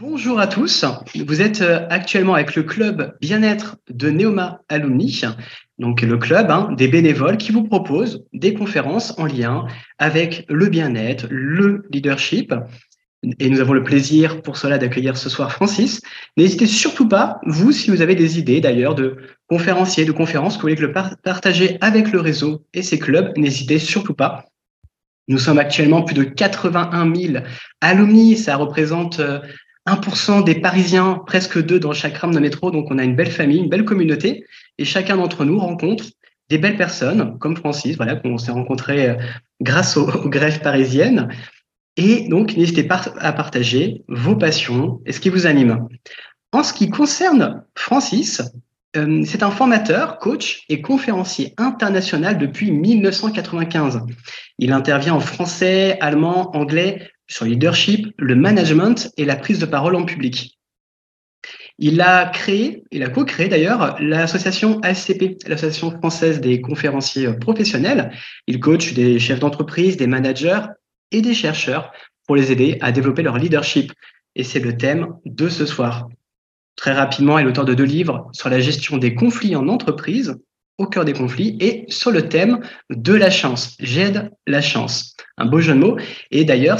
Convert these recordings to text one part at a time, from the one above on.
Bonjour à tous. Vous êtes euh, actuellement avec le club bien-être de Neoma Alumni, donc le club hein, des bénévoles qui vous propose des conférences en lien avec le bien-être, le leadership. Et nous avons le plaisir pour cela d'accueillir ce soir Francis. N'hésitez surtout pas, vous, si vous avez des idées d'ailleurs de conférenciers, de conférences que vous voulez partager avec le réseau et ses clubs, n'hésitez surtout pas. Nous sommes actuellement plus de 81 000 alumni. Ça représente euh, 1% des Parisiens, presque deux dans chaque rame de métro. Donc, on a une belle famille, une belle communauté. Et chacun d'entre nous rencontre des belles personnes, comme Francis, voilà, qu'on s'est rencontré euh, grâce aux, grèves parisiennes. Et donc, n'hésitez pas à partager vos passions et ce qui vous anime. En ce qui concerne Francis, euh, c'est un formateur, coach et conférencier international depuis 1995. Il intervient en français, allemand, anglais, sur le leadership, le management et la prise de parole en public. Il a créé, il a co-créé d'ailleurs l'association ASCP, l'association française des conférenciers professionnels. Il coach des chefs d'entreprise, des managers et des chercheurs pour les aider à développer leur leadership. Et c'est le thème de ce soir. Très rapidement, il est l'auteur de deux livres sur la gestion des conflits en entreprise au cœur des conflits et sur le thème de la chance. J'aide la chance. Un beau jeu de mots. Et d'ailleurs,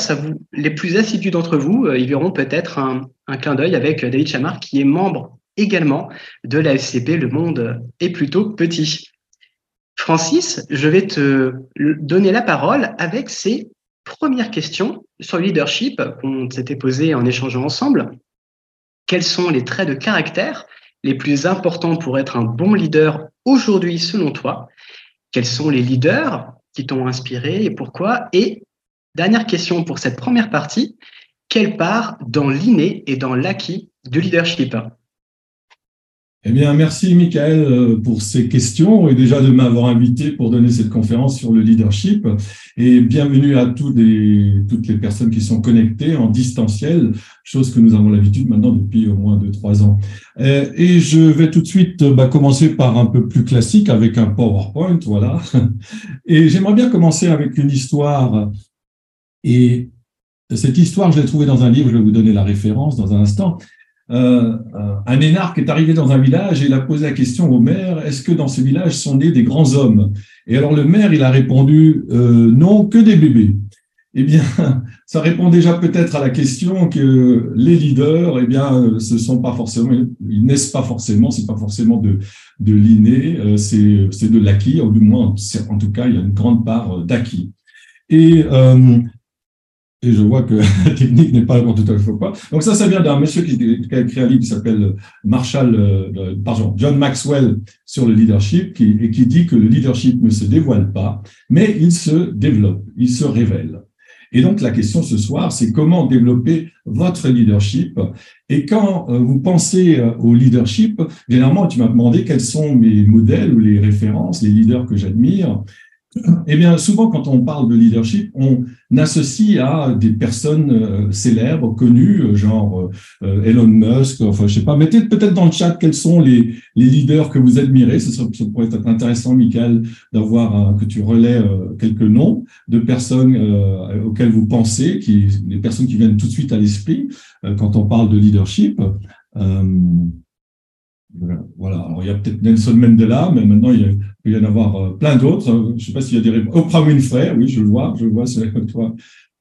les plus assidus d'entre vous, euh, ils verront peut-être un, clin d'œil avec David Chamard, qui est membre également de la FCP. Le monde est plutôt petit. Francis, je vais te donner la parole avec ces premières questions sur le leadership qu'on s'était posées en échangeant ensemble. Quels sont les traits de caractère les plus importants pour être un bon leader aujourd'hui selon toi Quels sont les leaders qui t'ont inspiré et pourquoi? Et dernière question pour cette première partie, quelle part dans l'inné et dans l'acquis du leadership? Eh bien, merci Michael euh, pour ces questions et déjà de m'avoir invité pour donner cette conférence sur le leadership. Et bienvenue à toutes les personnes qui sont connectées en distanciel, chose que nous avons l'habitude maintenant depuis au moins deux, trois ans. Euh, et je vais tout de suite bah, commencer par un peu plus classique avec un PowerPoint, voilà. Et j'aimerais bien commencer avec une histoire. Et cette histoire, je l'ai trouvée dans un livre, je vais vous donner la référence dans un instant. Euh, euh, un énarque est arrivé dans un village et il a posé la question au maire, est-ce que dans ce village sont nés des grands hommes? Et alors le maire, il a répondu, euh, non, que des bébés. Eh bien, ça répond déjà peut-être à la question que les leaders, eh bien, ce sont pas forcément, ils naissent pas forcément, c'est pas forcément de, de l'inné, c'est, c'est de l'acquis, ou du moins, en tout cas, il y a une grande part d'acquis. Et et je vois que la technique n'est pas tout à fait pas. Donc ça, ça vient d'un monsieur qui, a écrit un livre qui s'appelle Marshall, euh, pardon, John Maxwell sur le leadership, et qui dit que le leadership ne se dévoile pas, mais il se développe, il se révèle. Et donc la question ce soir, c'est comment développer votre leadership? Et quand euh, vous pensez euh, au leadership, généralement, tu m'as demandé quels sont mes modèles ou les références, les leaders que j'admire. Eh bien, souvent, quand on parle de leadership, on associe à des personnes euh, célèbres, connues, euh, genre euh, Elon Musk, enfin, je sais pas. Mettez peut-être dans le chat quels sont les, les leaders que vous admirez. Ce, serait, pourrait être intéressant, Michael, d'avoir que tu relais quelques noms de personnes auxquelles vous pensez, qui, des personnes qui viennent tout de suite à l'esprit quand on parle de leadership. Voilà, Alors, il y a peut-être Nelson Mandela, mais maintenant il, peut y en avoir euh, plein d'autres. Je ne sais pas s'il y a des réponses. Oprah Winfrey, oui, je le vois, je le vois, c'est toi.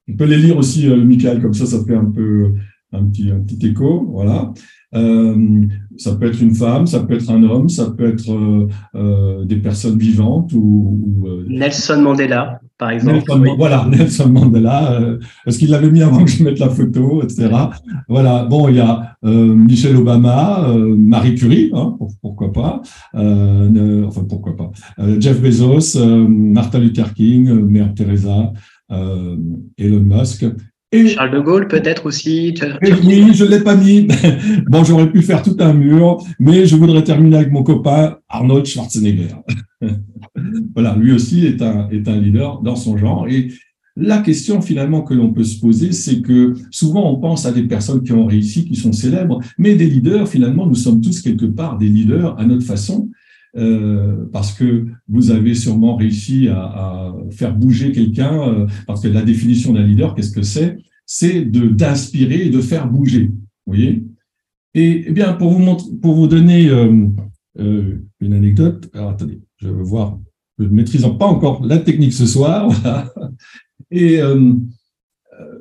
On peut les lire aussi, euh, Michael, comme ça, ça fait un peu un petit, un petit écho. Voilà. Euh, ça peut être une femme, ça peut être un homme, ça peut être euh, euh des personnes vivantes ou, Nelson Mandela, par exemple. Voilà, Nelson Mandela. Est-ce qu'il l'avait mis avant que je mette la photo, etc. Voilà. Bon, il y a Michelle Obama, Marie Curie, hein, pourquoi pas. enfin, pourquoi pas. Jeff Bezos, Martin Luther King, Mère Teresa, Elon Musk. Charles de Gaulle, peut-être aussi. oui, je ne l'ai pas mis. bon, j'aurais pu faire tout un mur, mais je voudrais terminer avec mon copain Arnold Schwarzenegger. voilà, lui aussi est un, est un leader dans son genre. Et la question finalement que l'on peut se poser, c'est que souvent on pense à des personnes qui ont réussi, qui sont célèbres, mais des leaders, finalement, nous sommes tous quelque part des leaders à notre façon. Euh, parce que vous avez sûrement réussi à, faire bouger quelqu'un, euh, parce que la définition d'un leader, qu'est-ce que c'est? C'est de d'inspirer et de faire bouger. Vous voyez? Et eh bien, pour vous, pour vous donner euh, une anecdote, alors attendez, je vais voir, je ne maîtrise pas encore la technique ce soir. Et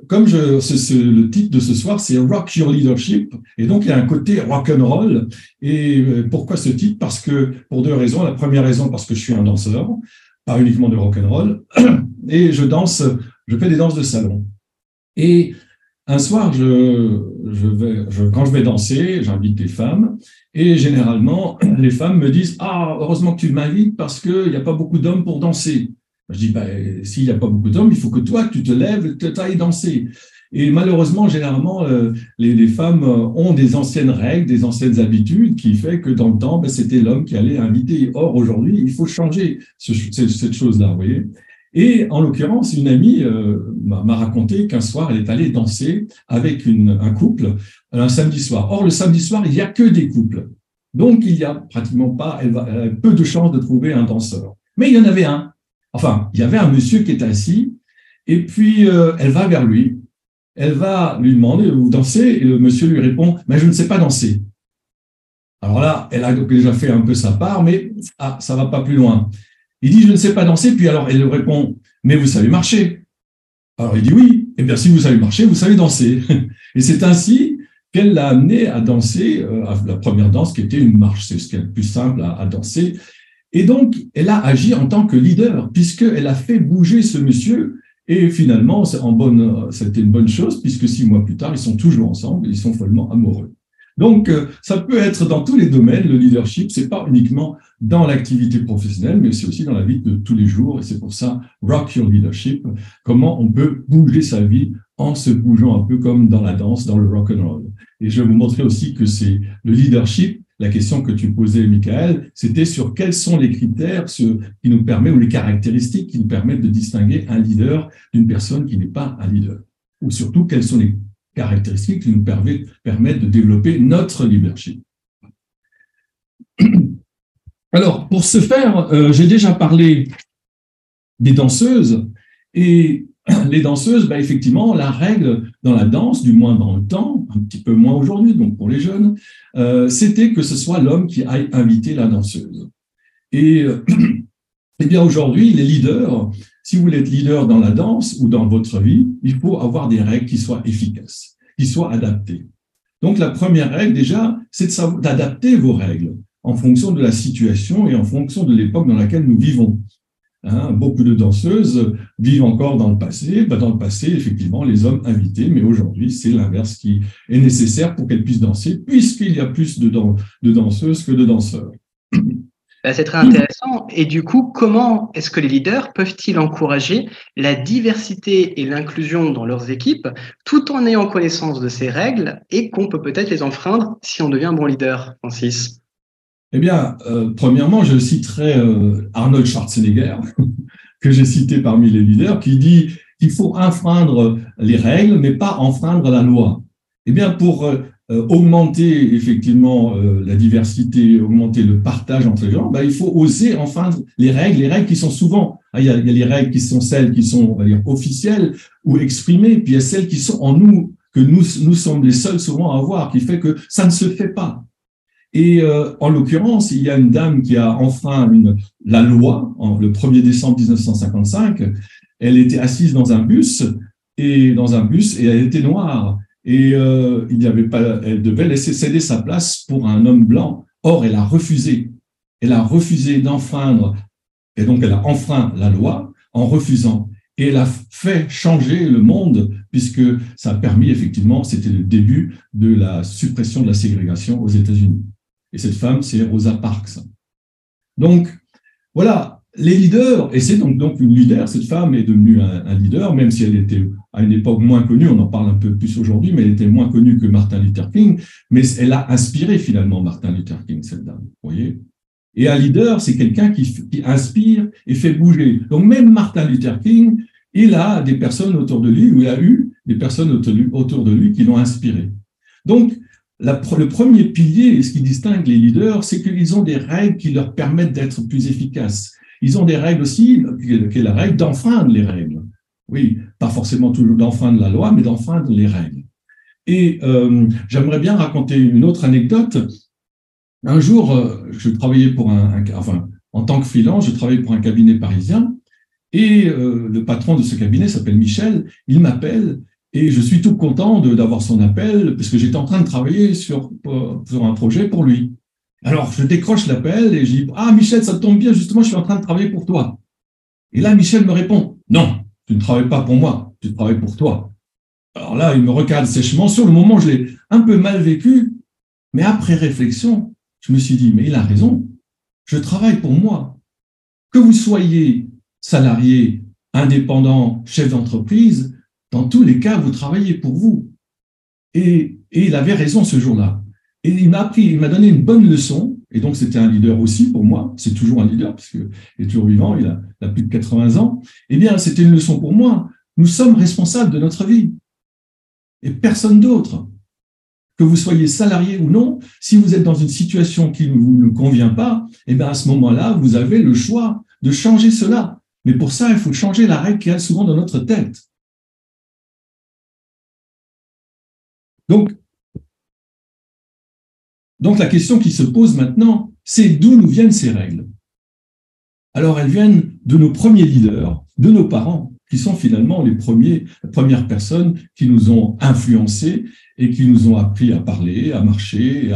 comme le titre de ce soir, c'est Rock Your Leadership, et donc il y a un côté rock and roll. Et pourquoi ce titre? Parce que pour deux raisons. La première raison, parce que je suis un danseur, pas uniquement de rock and roll, et je danse, je fais des danses de salon. Et un soir, quand je vais danser, j'invite des femmes, et généralement, les femmes me disent Ah, heureusement que tu m'invites parce qu'il n'y a pas beaucoup d'hommes pour danser. Je dis bah, S'il n'y a pas beaucoup d'hommes, il faut que toi, tu te lèves, tu ailles danser. Et malheureusement, généralement, euh, les, femmes ont des anciennes règles, des anciennes habitudes qui fait que dans le temps, ben, c'était l'homme qui allait inviter. Or, aujourd'hui, il faut changer ce, cette chose-là, vous voyez. Et en l'occurrence, une amie euh, m'a raconté qu'un soir, elle est allée danser avec un couple un samedi soir. Or, le samedi soir, il n'y a que des couples. Donc, il n'y a pratiquement pas, elle, elle a peu de chances de trouver un danseur. Mais il y en avait un. Enfin, il y avait un monsieur qui est assis, et puis euh, elle va vers lui. Elle va lui demander, vous dansez? Et le monsieur lui répond, mais je ne sais pas danser. Alors là, elle a déjà fait un peu sa part, mais ah, ça va pas plus loin. Il dit, je ne sais pas danser. Puis alors, elle lui répond, mais vous savez marcher. Alors il dit, oui. Eh bien, si vous savez marcher, vous savez danser. Et c'est ainsi qu'elle l'a amené à danser euh, la première danse qui était une marche. C'est ce qui est plus simple à, danser. Et donc, elle a agi en tant que leader, puisqu'elle a fait bouger ce monsieur. Et finalement, en bonne, c'était une bonne chose, puisque six mois plus tard, ils sont toujours ensemble, ils sont follement amoureux. Donc, euh, ça peut être dans tous les domaines, le leadership, c'est pas uniquement dans l'activité professionnelle, mais c'est aussi dans la vie de tous les jours. Et c'est pour ça, Rock Your Leadership, comment on peut bouger sa vie en se bougeant un peu comme dans la danse, dans le rock and roll. Et je vais vous montrer aussi que c'est le leadership. La question que tu posais, Michael, c'était sur quels sont les critères qui nous permettent, ou les caractéristiques qui nous permettent de distinguer un leader d'une personne qui n'est pas un leader. Ou surtout, quels sont les caractéristiques qui nous permettent de développer notre leadership. Alors, pour ce faire, euh, j'ai déjà parlé des danseuses et les danseuses, bah, effectivement, la règle dans la danse, du moins dans le temps, un petit peu moins aujourd'hui, donc pour les jeunes, euh, c'était que ce soit l'homme qui aille inviter la danseuse. Et, euh, eh bien aujourd'hui, les leaders, si vous voulez être leader dans la danse ou dans votre vie, il faut avoir des règles qui soient efficaces, qui soient adaptées. Donc la première règle déjà, c'est d'adapter vos règles en fonction de la situation et en fonction de l'époque dans laquelle nous vivons. Hein, beaucoup de danseuses vivent encore dans le passé. Bah, dans le passé, effectivement, les hommes invités, mais aujourd'hui, c'est l'inverse qui est nécessaire pour qu'elles puissent danser, puisqu'il y a plus de, danseuses que de danseurs. Bah, c'est très intéressant. Et du coup, comment est-ce que les leaders peuvent-ils encourager la diversité et l'inclusion dans leurs équipes tout en ayant connaissance de ces règles et qu'on peut peut-être les enfreindre si on devient un bon leader, Francis? Eh bien, euh, premièrement, je citerai euh, Arnold Schwarzenegger, que j'ai cité parmi les leaders, qui dit qu'il faut enfreindre les règles, mais pas enfreindre la loi. Eh bien, pour euh, euh, augmenter effectivement euh, la diversité, augmenter le partage entre les gens, ben, il faut oser enfin les règles, les règles qui sont souvent, hein, il y, a, il y a les règles qui sont celles qui sont on va dire, officielles ou exprimées, puis il y a celles qui sont en nous, que nous, nous sommes les seuls souvent à avoir, qui fait que ça ne se fait pas. Et euh, en l'occurrence, il y a une dame qui a enfin une, la loi, le 1er décembre 1955, elle était assise dans un bus, et dans un bus, et elle était noire et euh, il avait pas, elle devait laisser céder sa place pour un homme blanc. Or, elle a refusé. Elle a refusé d'enfreindre, et donc elle a enfreint la loi en refusant. Et elle a fait changer le monde, puisque ça a permis effectivement, c'était le début de la suppression de la ségrégation aux États-Unis. Et cette femme, c'est Rosa Parks. Donc, voilà, les leaders, et c'est donc, une leader, cette femme est devenue un, leader, même si elle était à une époque moins connue, on en parle un peu plus aujourd'hui, mais elle était moins connue que Martin Luther King, mais elle a inspiré finalement Martin Luther King, cette dame, vous voyez Et un leader, c'est quelqu'un qui, qui, inspire et fait bouger. Donc même Martin Luther King, il a des personnes autour de lui, ou il a eu des personnes autour de lui qui l'ont inspiré. Donc, le premier pilier, ce qui distingue les leaders, c'est qu'ils ont des règles qui leur permettent d'être plus efficaces. Ils ont des règles aussi, qui est la règle d'enfreindre les règles. Oui, pas forcément toujours d'enfreindre la loi, mais d'enfreindre les règles. Et euh, j'aimerais bien raconter une autre anecdote. Un jour, euh, je travaillais pour un, enfin, en tant que freelance, je travaillais pour un cabinet parisien et euh, le patron de ce cabinet s'appelle Michel. Il m'appelle et je suis tout content d'avoir son appel parce que j'étais en train de travailler sur, sur un projet pour lui. Alors, je décroche l'appel et je dis Ah, Michel, ça tombe bien, justement, je suis en train de travailler pour toi. Et là, Michel me répond Non, tu ne travailles pas pour moi, tu travailles pour toi. Alors là, il me regarde sèchement. Sur le moment, je l'ai un peu mal vécu, mais après réflexion, je me suis dit Mais il a raison, je travaille pour moi. Que vous soyez salarié, indépendant, chef d'entreprise, dans tous les cas, vous travaillez pour vous. Et, il avait raison ce jour-là. Et il m'a appris, il m'a donné une bonne leçon. Et donc, c'était un leader aussi pour moi. C'est toujours un leader parce qu'il est toujours vivant. Il a, a plus de 80 ans. Eh bien, c'était une leçon pour moi. Nous sommes responsables de notre vie. Et personne d'autre. Que vous soyez salarié ou non, si vous êtes dans une situation qui ne vous convient pas, eh bien, à ce moment-là, vous avez le choix de changer cela. Mais pour ça, il faut changer la règle qui est souvent dans notre tête. Donc, la question qui se pose maintenant, c'est d'où nous viennent ces règles? Alors elles viennent de nos premiers leaders, de nos parents, qui sont finalement les premiers, premières personnes qui nous ont influencés et qui nous ont appris à parler, à marcher,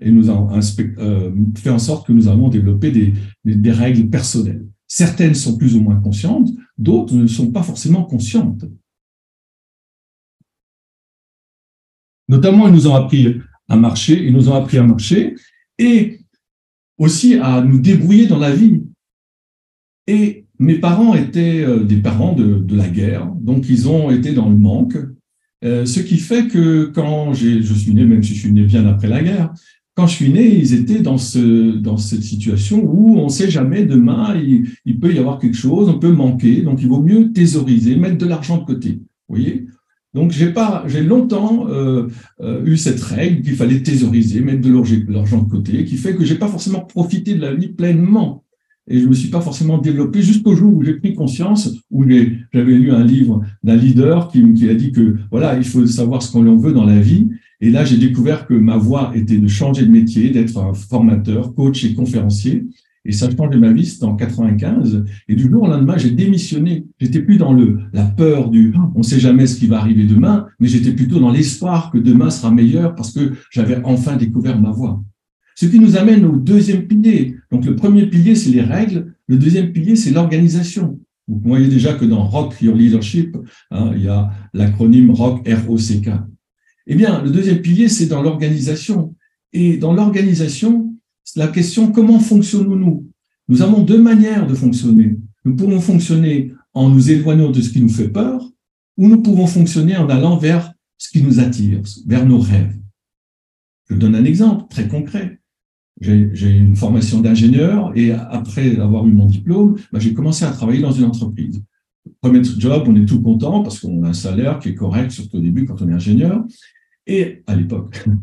et, nous ont euh, fait en sorte que nous avons développé des règles personnelles. Certaines sont plus ou moins conscientes, d'autres ne sont pas forcément conscientes. Notamment, ils nous ont appris à marcher, ils nous ont appris à marcher et aussi à nous débrouiller dans la vie. Et mes parents étaient euh, des parents de, la guerre, donc ils ont été dans le manque, euh, ce qui fait que quand je suis né, même si je suis né bien après la guerre, quand je suis né, ils étaient dans, ce, dans cette situation où on ne sait jamais, demain, il, il, peut y avoir quelque chose, on peut manquer, donc il vaut mieux thésauriser, mettre de l'argent de côté. Vous voyez donc j'ai longtemps euh, euh, eu cette règle qu'il fallait thésauriser, mettre de l'argent de côté, qui fait que j'ai pas forcément profité de la vie pleinement. Et je me suis pas forcément développé jusqu'au jour où j'ai pris conscience, où j'avais lu un livre d'un leader qui, qui a dit que voilà, il faut savoir ce qu'on veut dans la vie. Et là, j'ai découvert que ma voie était de changer de métier, d'être un formateur, coach et conférencier. Et ça a changé ma vie, c'était en 95. Et du jour au lendemain, j'ai démissionné. J'étais plus dans le, la peur du on sait jamais ce qui va arriver demain, mais j'étais plutôt dans l'espoir que demain sera meilleur parce que j'avais enfin découvert ma voie. Ce qui nous amène au deuxième pilier. Donc, le premier pilier, c'est les règles. Le deuxième pilier, c'est l'organisation. Vous voyez déjà que dans Rock Your Leadership, hein, il y a l'acronyme ROC, R-O-C-K. Eh bien, le deuxième pilier, c'est dans l'organisation. Et dans l'organisation, la question comment fonctionnons-nous? Nous avons deux manières de fonctionner. Nous pouvons fonctionner en nous éloignant de ce qui nous fait peur, ou nous pouvons fonctionner en allant vers ce qui nous attire, vers nos rêves. Je donne un exemple très concret. J'ai une formation d'ingénieur et après avoir eu mon diplôme, bah, j'ai commencé à travailler dans une entreprise. Premier job, on est tout content parce qu'on a un salaire qui est correct, surtout au début quand on est ingénieur, et à l'époque.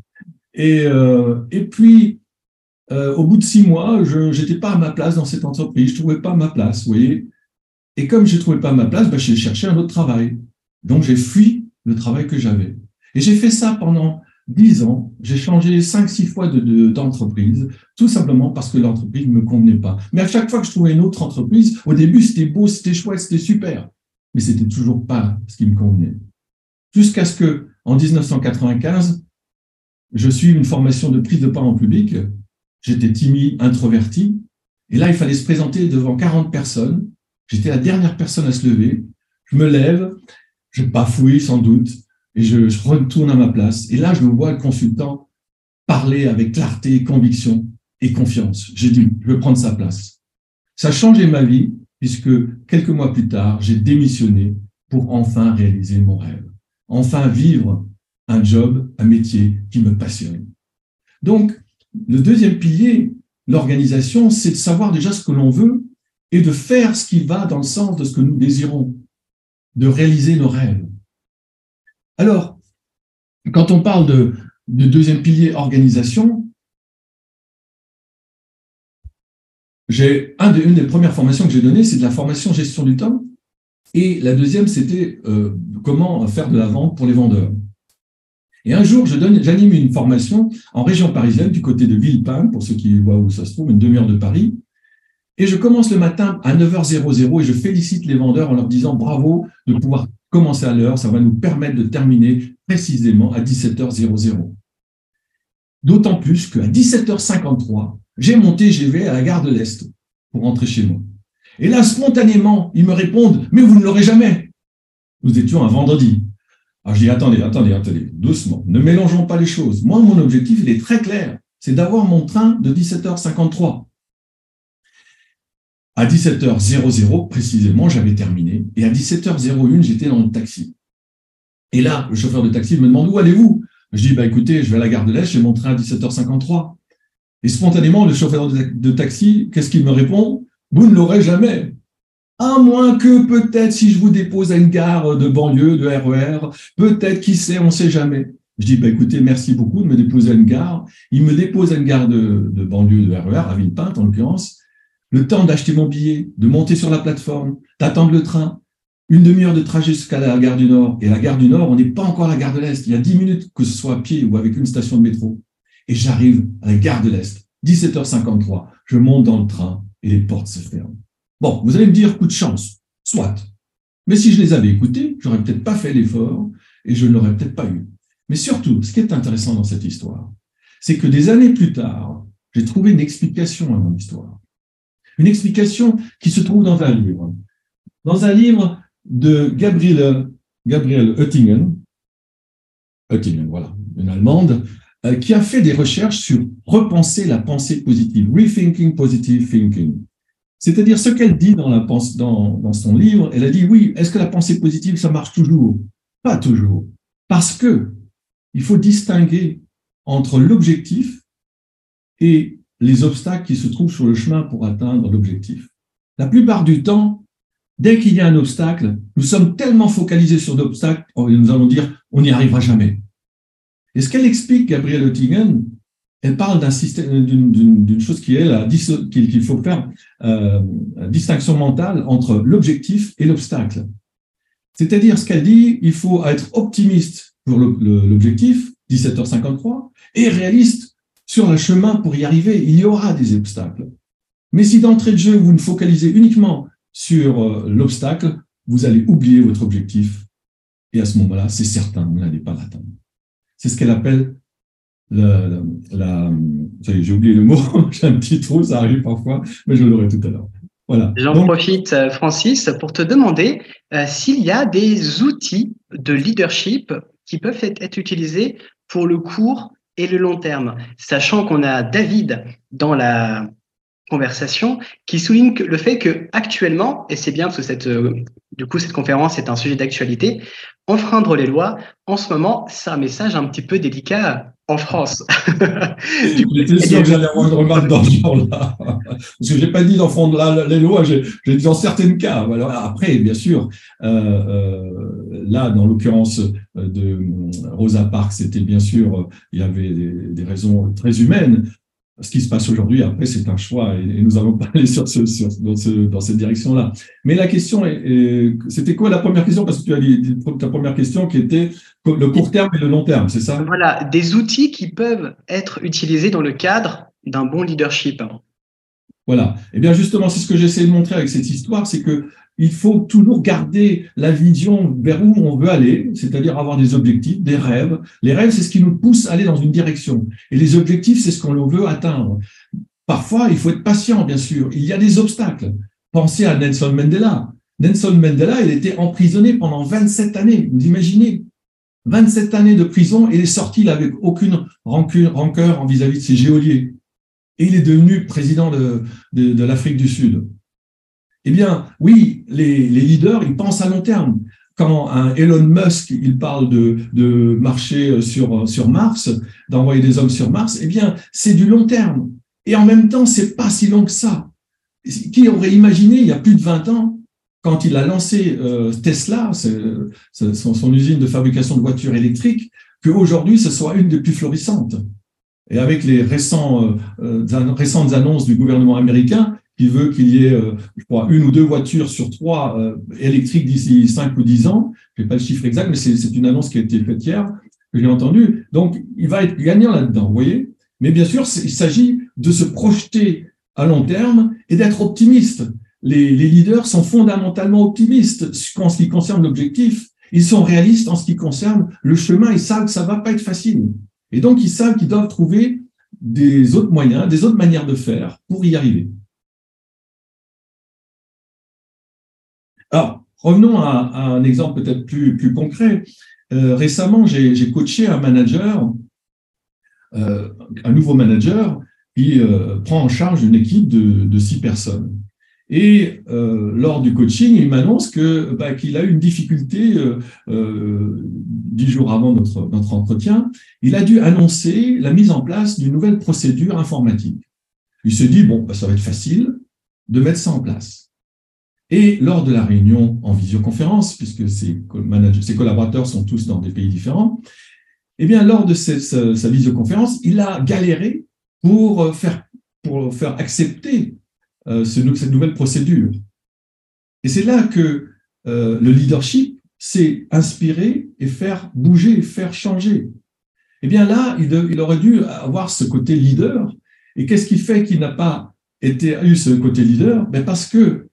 Euh, et puis, euh, au bout de six mois, je n'étais pas à ma place dans cette entreprise, je trouvais pas ma place, vous voyez. Et comme je trouvais pas ma place, ben, j'ai cherché un autre travail. Donc j'ai fui le travail que j'avais. Et j'ai fait ça pendant dix ans. J'ai changé cinq, six fois d'entreprise, de, tout simplement parce que l'entreprise ne me convenait pas. Mais à chaque fois que je trouvais une autre entreprise, au début, c'était beau, c'était chouette, c'était super. Mais c'était toujours pas ce qui me convenait. Jusqu'à ce que, en 1995, je suive une formation de prise de parole en public J'étais timide, introverti. Et là, il fallait se présenter devant 40 personnes. J'étais la dernière personne à se lever. Je me lève, je bafouille sans doute, et je, retourne à ma place. Et là, je vois le consultant parler avec clarté, conviction et confiance. J'ai dit, je veux prendre sa place. Ça a changé ma vie, puisque quelques mois plus tard, j'ai démissionné pour enfin réaliser mon rêve. Enfin vivre un job, un métier qui me passionne. Donc, le deuxième pilier, l'organisation, c'est de savoir déjà ce que l'on veut et de faire ce qui va dans le sens de ce que nous désirons, de réaliser nos rêves. Alors, quand on parle de, deuxième pilier organisation, j'ai une des premières formations que j'ai données, c'est de la formation gestion du temps, et la deuxième, c'était euh, comment faire de la vente pour les vendeurs. Et un jour, j'anime une formation en région parisienne, du côté de Villepin, pour ceux qui voient où ça se trouve, une demi-heure de Paris. Et je commence le matin à 9h00 et je félicite les vendeurs en leur disant bravo de pouvoir commencer à l'heure, ça va nous permettre de terminer précisément à 17h00. D'autant plus qu'à 17h53, j'ai mon TGV à la gare de l'Est pour rentrer chez moi. Et là, spontanément, ils me répondent, mais vous ne l'aurez jamais. Nous étions un vendredi. Alors je dis, attendez, attendez, attendez, doucement, ne mélangeons pas les choses. Moi, mon objectif, il est très clair, c'est d'avoir mon train de 17h53. À 17h00, précisément, j'avais terminé. Et à 17h01, j'étais dans le taxi. Et là, le chauffeur de taxi me demande, où allez-vous? Je dis, bah, écoutez, je vais à la gare de l'Est, j'ai mon train à 17h53. Et spontanément, le chauffeur de taxi, qu'est-ce qu'il me répond? Vous ne l'aurez jamais. À moins que peut-être si je vous dépose à une gare de banlieue, de RER, e peut-être, qui sait, on ne sait jamais. Je dis, bah, écoutez, merci beaucoup de me déposer à une gare. Il me dépose à une gare de, banlieue, de RER, e à Villepinte en l'occurrence. Le temps d'acheter mon billet, de monter sur la plateforme, d'attendre le train, une demi-heure de trajet jusqu'à la gare du Nord. Et la gare du Nord, on n'est pas encore à la gare de l'Est. Il y a dix minutes, que ce soit à pied ou avec une station de métro. Et j'arrive à la gare de l'Est, 17h53. Je monte dans le train et les portes se ferment. Bon, vous allez me dire, coup de chance, soit. Mais si je les avais écoutés, j'aurais peut-être pas fait l'effort et je ne l'aurais peut-être pas eu. Mais surtout, ce qui est intéressant dans cette histoire, c'est que des années plus tard, j'ai trouvé une explication à mon histoire. Une explication qui se trouve dans un livre. Dans un livre de Gabriele, Gabriel Oettingen, Oettingen, voilà, une Allemande, euh, qui a fait des recherches sur repenser la pensée positive, rethinking positive thinking. C'est-à-dire ce qu'elle dit dans, son livre, elle a dit oui, est-ce que la pensée positive, ça marche toujours? Pas toujours. Parce que il faut distinguer entre l'objectif et les obstacles qui se trouvent sur le chemin pour atteindre l'objectif. La plupart du temps, dès qu'il y a un obstacle, nous sommes tellement focalisés sur l'obstacle, nous allons dire on n'y arrivera jamais. Et ce qu'elle explique, Gabrielle Oettingen, elle parle d'une chose qui est la qu'il faut faire euh, distinction mentale entre l'objectif et l'obstacle. C'est-à-dire ce qu'elle dit, il faut être optimiste pour l'objectif 17h53 et réaliste sur le chemin pour y arriver. Il y aura des obstacles. Mais si d'entrée de jeu vous ne focalisez uniquement sur euh, l'obstacle, vous allez oublier votre objectif et à ce moment-là, c'est certain, vous n'allez pas l'atteindre. C'est ce qu'elle appelle la, la, j'ai oublié le mot, j'ai un petit trou, ça arrive parfois, mais je l'aurai tout à l'heure. Voilà. J'en profite, euh, Francis, pour te demander euh, s'il y a des outils de leadership qui peuvent être, être, utilisés pour le court et le long terme, sachant qu'on a David dans la conversation qui souligne le fait que actuellement, et c'est bien parce que cette, euh, du coup cette conférence est un sujet d'actualité, enfreindre les lois, en ce moment, c'est un message un petit peu délicat en France. J'étais sûr que j'allais avoir une remarque dans ce genre-là. Parce que j'ai pas dit d'enfreindre les lois, j'ai dit dans certains cas. Alors après, bien sûr, euh, euh, là, dans l'occurrence de Rosa Parks, c'était bien sûr, il y avait des, des raisons très humaines, ce qui se passe aujourd'hui, après, c'est un choix et, nous allons pas aller sur ce, sur, dans, ce, dans, cette direction-là. Mais la question, est, c'était quoi la première question? Parce que tu as dit ta première question qui était le court terme et le long terme, c'est ça? Voilà, des outils qui peuvent être utilisés dans le cadre d'un bon leadership. Voilà. Et eh bien justement, c'est ce que j'essaie de montrer avec cette histoire, c'est que il faut toujours garder la vision vers où on veut aller, c'est-à-dire avoir des objectifs, des rêves. Les rêves, c'est ce qui nous pousse à aller dans une direction. Et les objectifs, c'est ce qu'on veut atteindre. Parfois, il faut être patient, bien sûr. Il y a des obstacles. Pensez à Nelson Mandela. Nelson Mandela, il était emprisonné pendant 27 années. Vous imaginez? 27 années de prison et il est sorti avec aucune rancune, rancœur vis-à-vis de ses géoliers. Et il est devenu président de, l'Afrique du Sud. Eh bien, oui, les, leaders, ils pensent à long terme. Quand Elon Musk, il parle de, marcher sur, Mars, d'envoyer des hommes sur Mars, eh bien, c'est du long terme. Et en même temps, c'est pas si long que ça. Qui aurait imaginé, il y a plus de 20 ans, quand il a lancé euh, Tesla, son, usine de fabrication de voitures électriques, qu'aujourd'hui, ce soit une des plus florissantes. Et avec les euh, euh récentes annonces du gouvernement américain, qui veut qu'il y ait, euh, je crois, une ou deux voitures sur trois euh, électriques d'ici cinq ou dix ans. Je n'ai pas le chiffre exact, mais c'est une annonce qui a été faite hier. que j'ai entendu. Donc, il va être gagnant là-dedans, vous voyez Mais bien sûr, il s'agit de se projeter à long terme et d'être optimiste. Les, leaders sont fondamentalement optimistes en ce qui concerne l'objectif. Ils sont réalistes en ce qui concerne le chemin. Ils savent que ça va pas être facile. Et donc, ils savent qu'ils doivent trouver des autres moyens, des autres manières de faire pour y arriver. Alors, revenons à, un exemple peut-être plus, concret. Euh, récemment, j'ai coaché un manager, euh, un nouveau manager, qui euh, prend en charge une équipe de, six personnes. Et lors du coaching, il m'annonce que bah, qu'il a eu une difficulté dix jours avant notre, notre entretien. Il a dû annoncer la mise en place d'une nouvelle procédure informatique. Il se dit bon, bah, ça va être facile de mettre ça en place. Et lors de la réunion en visioconférence, puisque ses, collaborateurs sont tous dans des pays différents, eh bien, lors de sa, visioconférence, il a galéré pour faire, pour faire accepter euh, cette nouvelle procédure. Et c'est là que euh, le leadership s'est inspiré et faire bouger, faire changer. Eh bien là, il, il aurait dû avoir ce côté leader. Et qu'est-ce qui fait qu'il n'a pas été, eu ce côté leader? Ben Parce que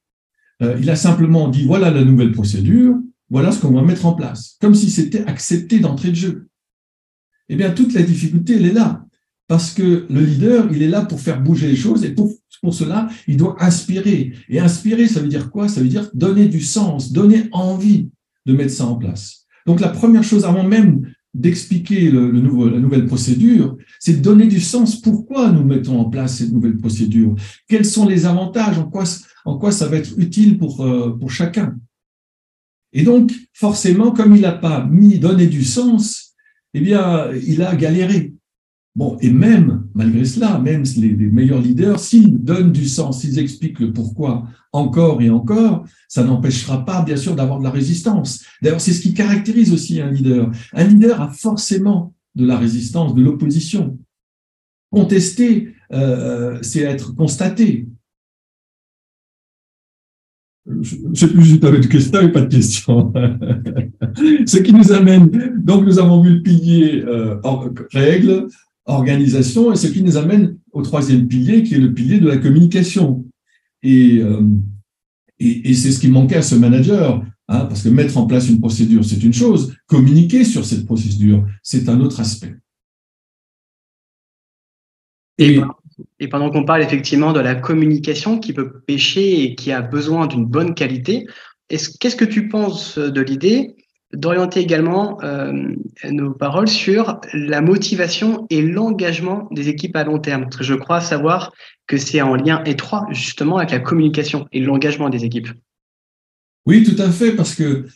euh, il a simplement dit voilà la nouvelle procédure, voilà ce qu'on va mettre en place, comme si c'était accepté d'entrée de jeu. Eh bien, toute la difficulté, elle est là, parce que le leader, il est là pour faire bouger les choses, et pour, pour cela, il doit inspirer. Et inspirer, ça veut dire quoi? Ça veut dire donner du sens, donner envie de mettre ça en place. Donc, la première chose, avant même d'expliquer le, nouveau, la nouvelle procédure, c'est de donner du sens. Pourquoi nous mettons en place cette nouvelle procédure? Quels sont les avantages? En quoi, en quoi ça va être utile pour, euh, pour chacun Et donc, forcément, comme il n'a pas mis, donné du sens, eh bien, il a galéré. Bon, et même, malgré cela, même les, meilleurs leaders, s'ils donnent du sens, s'ils expliquent le pourquoi encore et encore, ça n'empêchera pas, bien sûr, d'avoir de la résistance. D'ailleurs, c'est ce qui caractérise aussi un leader. Un leader a forcément de la résistance, de l'opposition. Contester, euh, c'est être constaté. Je sais plus si tu avais de questions et pas de questions. Ce qui nous amène, donc nous avons vu le pilier euh, règles, organisation, et ce qui nous amène au troisième pilier, qui est le pilier de la communication. Et, euh, et, c'est ce qui manquait à ce manager, hein, parce que mettre en place une procédure, c'est une chose, communiquer sur cette procédure, c'est un autre aspect. Et, et pendant qu'on parle effectivement de la communication qui peut pêcher et qui a besoin d'une bonne qualité, qu'est-ce que tu penses de l'idée d'orienter également euh, nos paroles sur la motivation et l'engagement des équipes à long terme? Parce que je crois savoir que c'est en lien étroit justement avec la communication et l'engagement des équipes. Oui, tout à fait, parce que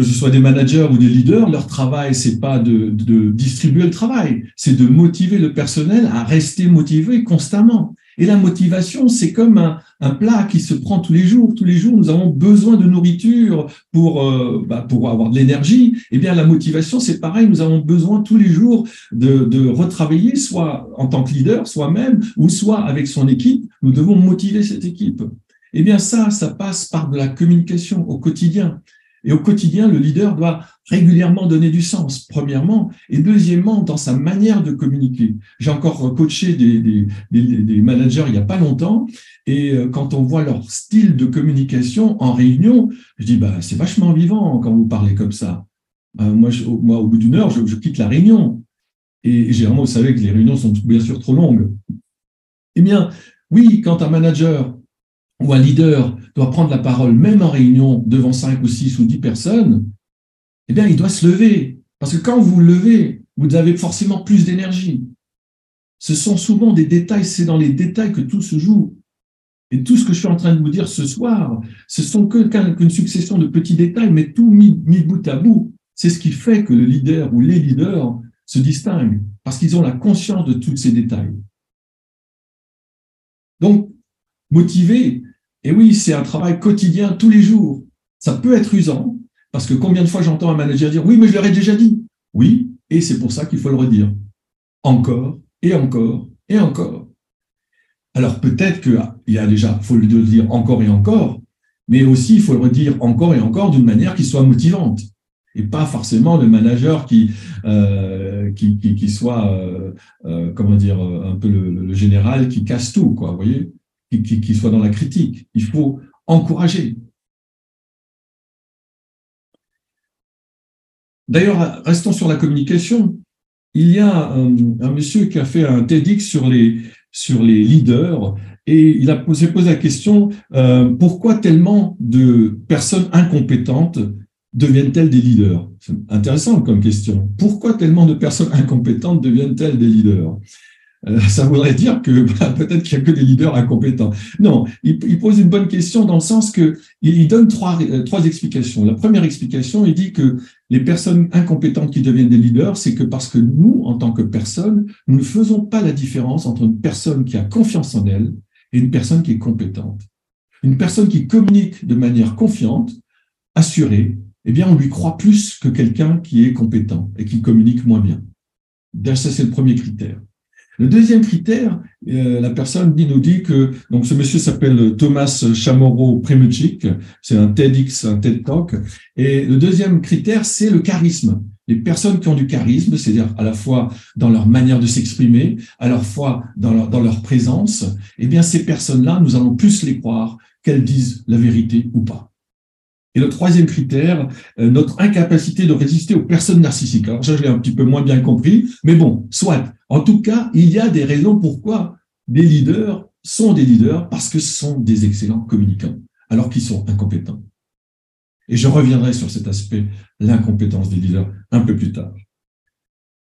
que ce soit des managers ou des leaders, leur travail, c'est pas de, de distribuer le travail, c'est de motiver le personnel à rester motivé constamment. Et la motivation, c'est comme un, plat qui se prend tous les jours. Tous les jours, nous avons besoin de nourriture pour, euh, bah, pour avoir de l'énergie. Eh bien, la motivation, c'est pareil. Nous avons besoin tous les jours de, de retravailler, soit en tant que leader, soi-même, ou soit avec son équipe. Nous devons motiver cette équipe. Eh bien, ça, ça passe par de la communication au quotidien. Et au quotidien, le leader doit régulièrement donner du sens, premièrement, et deuxièmement, dans sa manière de communiquer. J'ai encore coaché des, managers il n'y a pas longtemps, et euh, quand on voit leur style de communication en réunion, je dis, bah, c'est vachement vivant quand vous parlez comme ça. Euh, moi, moi, au bout d'une heure, je, je, quitte la réunion. Et généralement, vous savez que les réunions sont bien sûr trop longues. Eh bien, oui, quand un manager ou un leader doit prendre la parole, même en réunion, devant cinq ou six ou dix personnes, eh bien, il doit se lever. Parce que quand vous levez, vous avez forcément plus d'énergie. Ce sont souvent des détails, c'est dans les détails que tout se joue. Et tout ce que je suis en train de vous dire ce soir, ce sont qu'une succession de petits détails, mais tout mis, mis bout à bout. C'est ce qui fait que le leader ou les leaders se distinguent, parce qu'ils ont la conscience de tous ces détails. Donc, motiver, et oui, c'est un travail quotidien tous les jours. Ça peut être usant, parce que combien de fois j'entends un manager dire oui, mais je leur ai déjà dit. Oui, et c'est pour ça qu'il faut le redire. Encore et encore et encore. Alors peut-être qu'il y a déjà, il faut le dire encore et encore, mais aussi il faut le redire encore et encore d'une manière qui soit motivante. et pas forcément le manager qui euh, soit euh, euh, comment dire un peu le, général qui casse tout quoi vous voyez qui, soit dans la critique. Il faut encourager. D'ailleurs restons sur la communication. Il y a un, monsieur qui a fait un TEDx sur les sur les leaders et il a posé, posé la question euh, pourquoi tellement de personnes incompétentes deviennent-elles des leaders? C'est intéressant comme question. Pourquoi tellement de personnes incompétentes deviennent-elles des leaders? ça voudrait dire que bah, peut-être qu'il n'y a que des leaders incompétents. Non, il, pose une bonne question dans le sens que il donne trois, euh, trois explications. La première explication, il dit que les personnes incompétentes qui deviennent des leaders, c'est que parce que nous, en tant que personnes, nous ne faisons pas la différence entre une personne qui a confiance en elle et une personne qui est compétente. Une personne qui communique de manière confiante, assurée, eh bien, on lui croit plus que quelqu'un qui est compétent et qui communique moins bien. Ça, c'est le premier critère. Le deuxième critère, euh, la personne dit, nous dit que donc ce monsieur s'appelle Thomas Chamorro Premuchik, c'est un TEDx, un TED Talk, et le deuxième critère, c'est le charisme. Les personnes qui ont du charisme, c'est-à-dire à la fois dans leur manière de s'exprimer, à la fois dans leur, dans leur présence, eh bien ces personnes-là, nous allons plus les croire qu'elles disent la vérité ou pas. Et le troisième critère, euh, notre incapacité de résister aux personnes narcissiques. Alors ça, je l'ai un petit peu moins bien compris, mais bon, soit. En tout cas, il y a des raisons pourquoi des leaders sont des leaders, parce que ce sont des excellents communicants, alors qu'ils sont incompétents. Et je reviendrai sur cet aspect, l'incompétence des leaders, un peu plus tard.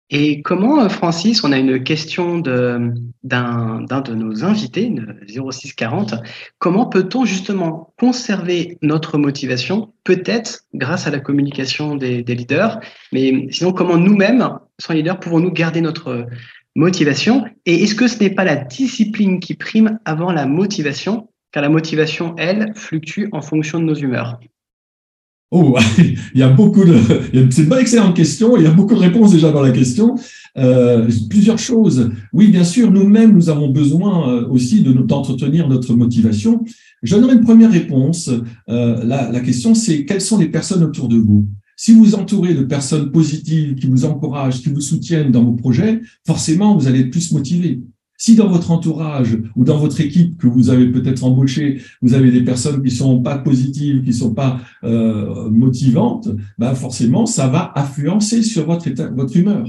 Et comment, euh, Francis, on a une question d'un de nos invités, 0640, comment peut-on justement conserver notre motivation, peut-être grâce à la communication des, leaders, mais sinon comment nous-mêmes, sans leaders, pouvons-nous garder notre motivation? Et est-ce que ce n'est pas la discipline qui prime avant la motivation, car la motivation, elle, fluctue en fonction de nos humeurs Oh, il y a beaucoup de. C'est une excellente question. Il y a beaucoup de réponses déjà dans la question. Euh, plusieurs choses. Oui, bien sûr, nous-mêmes, nous avons besoin euh, aussi de d'entretenir notre motivation. Je donnerai une première réponse. Euh, la, la question, c'est quelles sont les personnes autour de vous? Si vous entourez de personnes positives qui vous encouragent, qui vous soutiennent dans vos projets, forcément, vous allez être plus motivé. Si dans votre entourage ou dans votre équipe que vous avez peut-être embauché, vous avez des personnes qui sont pas positives, qui sont pas euh, motivantes, ben forcément, ça va influencer sur votre état, votre humeur.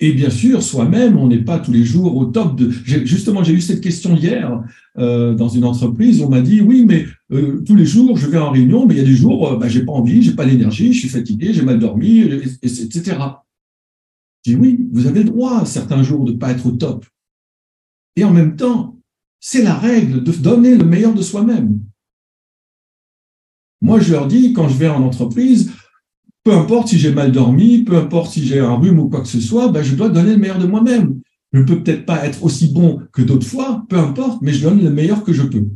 Et bien sûr, soi-même, on n'est pas tous les jours au top de. Justement, j'ai eu cette question hier euh, dans une entreprise. On m'a dit oui, mais euh, tous les jours, je vais en réunion, mais il y a des jours, euh, ben, j'ai pas envie, j'ai pas l'énergie, je suis fatigué, j'ai mal dormi, etc. Je dis oui, vous avez le droit certains jours de pas être au top. Et en même temps, c'est la règle de donner le meilleur de soi-même. Moi, je leur dis, quand je vais en entreprise, peu importe si j'ai mal dormi, peu importe si j'ai un rhume ou quoi que ce soit, ben, je dois donner le meilleur de moi-même. Je ne peux peut-être pas être aussi bon que d'autres fois, peu importe, mais je donne le meilleur que je peux.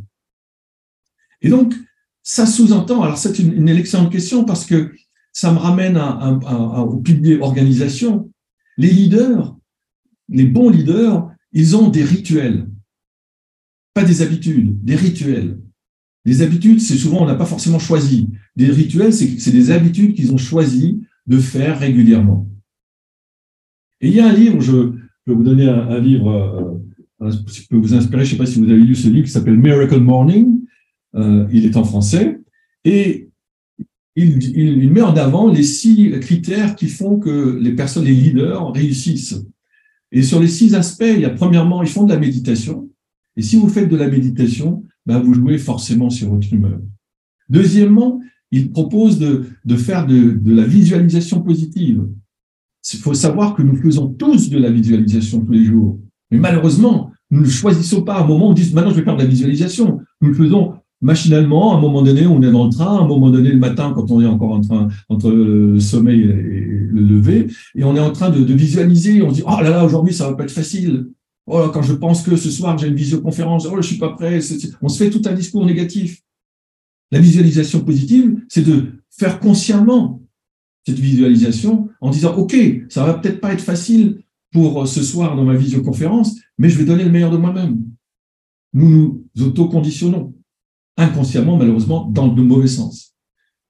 Et donc, ça sous-entend, alors c'est une, excellente question parce que ça me ramène au pilier organisation. Les leaders, les bons leaders, ils ont des rituels, pas des habitudes, des rituels. Les habitudes, c'est souvent, on n'a pas forcément choisi. Des rituels, c'est des habitudes qu'ils ont choisi de faire régulièrement. Et il y a un livre, je, peux vous donner un, livre euh, qui peut vous inspirer, je ne sais pas si vous avez lu ce livre qui s'appelle Miracle Morning. Euh, il est en français. Et il met en avant les six critères qui font que les personnes, les leaders, réussissent. Et sur les six aspects, il y a premièrement, ils font de la méditation. Et si vous faites de la méditation, ben vous jouez forcément sur votre humeur. Deuxièmement, ils proposent de, de faire de, de, la visualisation positive. Il faut savoir que nous faisons tous de la visualisation tous les jours. Mais malheureusement, nous ne choisissons pas un moment où on dit maintenant je vais faire de la visualisation. Nous le faisons machinalement, à un moment donné, on est dans le train, à un moment donné, le matin, quand on est encore en train, entre le sommeil et le lever, et on est en train de, visualiser, on se dit, oh là là, aujourd'hui, ça va pas être facile. Oh quand je pense que ce soir, j'ai une visioconférence, oh, je suis pas prêt. On se fait tout un discours négatif. La visualisation positive, c'est de faire consciemment cette visualisation en disant, OK, ça va peut-être pas être facile pour ce soir dans ma visioconférence, mais je vais donner le meilleur de moi-même. Nous nous autoconditionnons inconsciemment, malheureusement, dans le mauvais sens.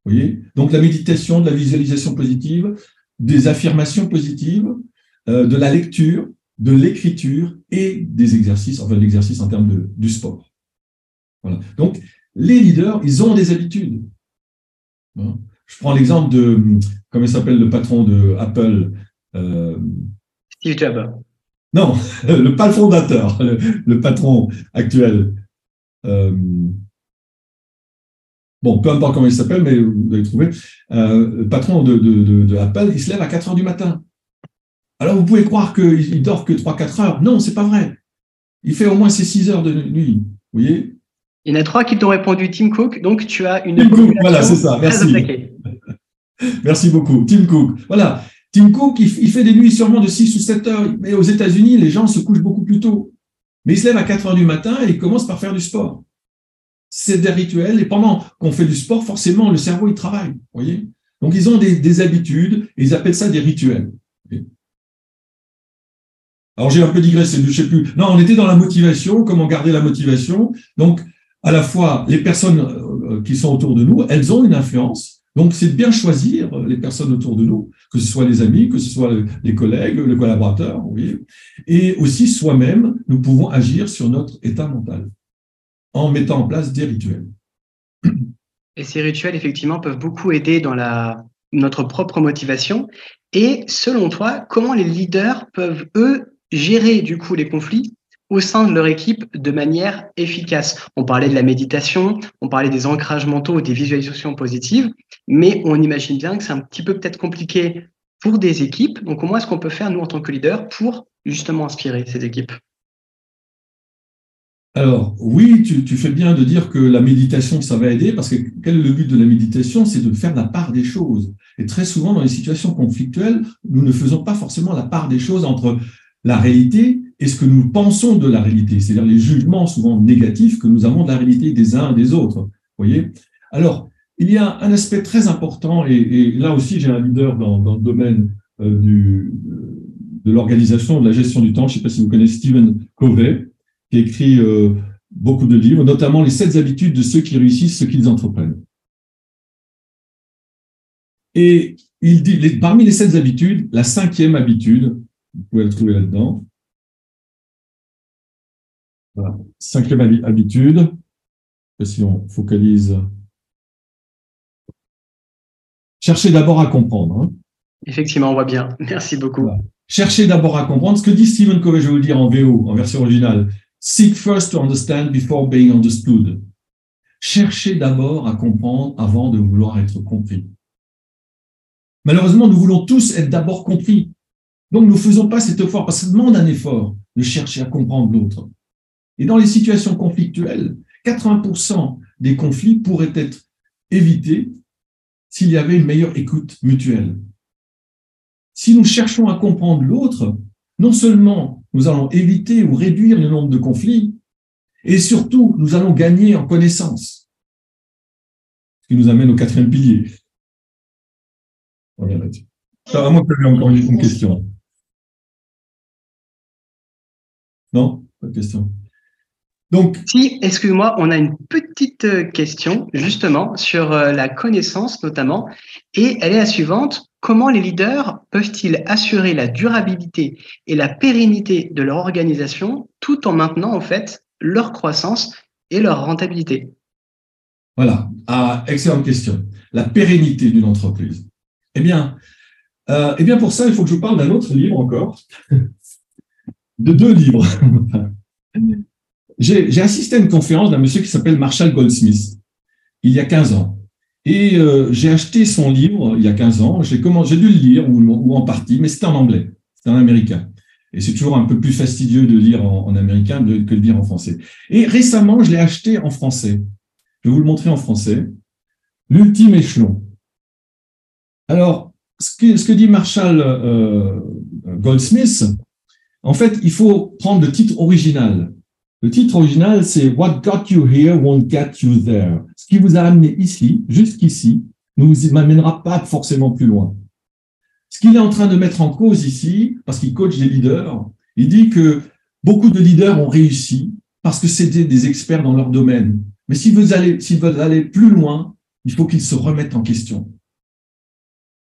voyez? Donc la méditation, de la visualisation positive, des affirmations positives, euh, de la lecture, de l'écriture et des exercices, enfin l'exercice en termes de, du sport. Voilà. Donc les leaders, ils ont des habitudes. Hein. Je prends l'exemple de, comment il s'appelle le patron de Apple euh, Steve Jobs. Non, le, pas le fondateur, le, patron actuel. Euh, bon, peu importe comment il s'appelle, mais vous allez trouver. Euh, le patron de, de, Apple, il se lève à 4 heures du matin. Alors vous pouvez croire qu'il dort que 3-4 heures. Non, c'est pas vrai. Il fait au moins ses 6 heures de nuit. Vous voyez? Il y en a trois qui t'ont répondu Tim Cook, donc tu as une. Tim Cook, voilà, c'est ça. Merci. Merci beaucoup. Tim Cook. Voilà. Tim Cook, il, fait des nuits sûrement de 6 ou 7 heures, mais aux États-Unis, les gens se couchent beaucoup plus tôt. Mais il se lève à 4 heures du matin et il commence par faire du sport. C'est des rituels, et pendant qu'on fait du sport, forcément, le cerveau, il travaille. voyez Donc, ils ont des, habitudes, et ils appellent ça des rituels. Alors, j'ai un peu digressé, je sais plus. Non, on était dans la motivation, comment garder la motivation. Donc, à la fois, les personnes euh, qui sont autour de nous, elles ont une influence, donc, c'est de bien choisir les personnes autour de nous, que ce soit les amis, que ce soit les collègues, les collaborateurs, oui. Et aussi, soi-même, nous pouvons agir sur notre état mental en mettant en place des rituels. Et ces rituels, effectivement, peuvent beaucoup aider dans la, notre propre motivation. Et selon toi, comment les leaders peuvent, eux, gérer du coup les conflits au sein de leur équipe de manière efficace? On parlait de la méditation, on parlait des ancrages mentaux, des visualisations positives, mais on imagine bien que c'est un petit peu peut-être compliqué pour des équipes. Donc, comment est-ce qu'on peut faire, nous, en tant que leader, pour justement inspirer ces équipes? Alors, oui, tu, fais bien de dire que la méditation, ça va aider, parce que quel est le but de la méditation? C'est de faire la part des choses. Et très souvent, dans les situations conflictuelles, nous ne faisons pas forcément la part des choses entre la réalité et ce que nous pensons de la réalité, c'est-à-dire les jugements souvent négatifs que nous avons de la réalité des uns et des autres. Voyez? Alors, il y a un aspect très important, et, là aussi j'ai un leader dans, le domaine euh, du, de l'organisation, de la gestion du temps. Je ne sais pas si vous connaissez Stephen Covey, qui écrit euh, beaucoup de livres, notamment les sept habitudes de ceux qui réussissent ce qu'ils entreprennent. Et il dit, parmi les sept habitudes, la cinquième habitude, vous pouvez la trouver là-dedans, voilà. Cinquième habitude, si on focalise. Cherchez d'abord à comprendre. Hein. Effectivement, on voit bien. Merci beaucoup. Cherchez d'abord à comprendre. Ce que dit Stephen Covey, je vais vous le dire en VO, en version originale. Seek first to understand before being understood. Cherchez d'abord à comprendre avant de vouloir être compris. Malheureusement, nous voulons tous être d'abord compris. Donc, nous ne faisons pas cet effort, parce que ça demande un effort de chercher à comprendre l'autre. Et dans les situations conflictuelles, 80% des conflits pourraient être évités s'il y avait une meilleure écoute mutuelle. Si nous cherchons à comprendre l'autre, non seulement nous allons éviter ou réduire le nombre de conflits, et surtout nous allons gagner en connaissance. Ce qui nous amène au quatrième pilier. On revient là-dessus. Que encore une question. Non Pas de question. Donc, si, excuse-moi, on a une petite euh, question justement sur euh, la connaissance notamment, et elle est la suivante. Comment les leaders peuvent-ils assurer la durabilité et la pérennité de leur organisation tout en maintenant en fait leur croissance et leur rentabilité? Voilà, ah, excellente question. La pérennité d'une entreprise. Eh bien, euh, eh bien, pour ça, il faut que je vous parle d'un autre livre encore, de deux livres. J'ai assisté à une conférence d'un monsieur qui s'appelle Marshall Goldsmith, il y a 15 ans. Et euh, j'ai acheté son livre il y a 15 ans. J'ai dû le lire, ou, en partie, mais c'était en anglais, c'était en américain. Et c'est toujours un peu plus fastidieux de lire en, américain que de lire en français. Et récemment, je l'ai acheté en français. Je vais vous le montrer en français. L'ultime échelon. Alors, ce que, dit Marshall euh, Goldsmith, en fait, il faut prendre le titre original. Le titre original, c'est What got you here won't get you there. Ce qui vous a amené ici, jusqu'ici, ne vous amènera pas forcément plus loin. Ce qu'il est en train de mettre en cause ici, parce qu'il coach des leaders, il dit que beaucoup de leaders ont réussi parce que c'était des experts dans leur domaine. Mais s'ils veulent aller, plus loin, il faut qu'il se remette en question.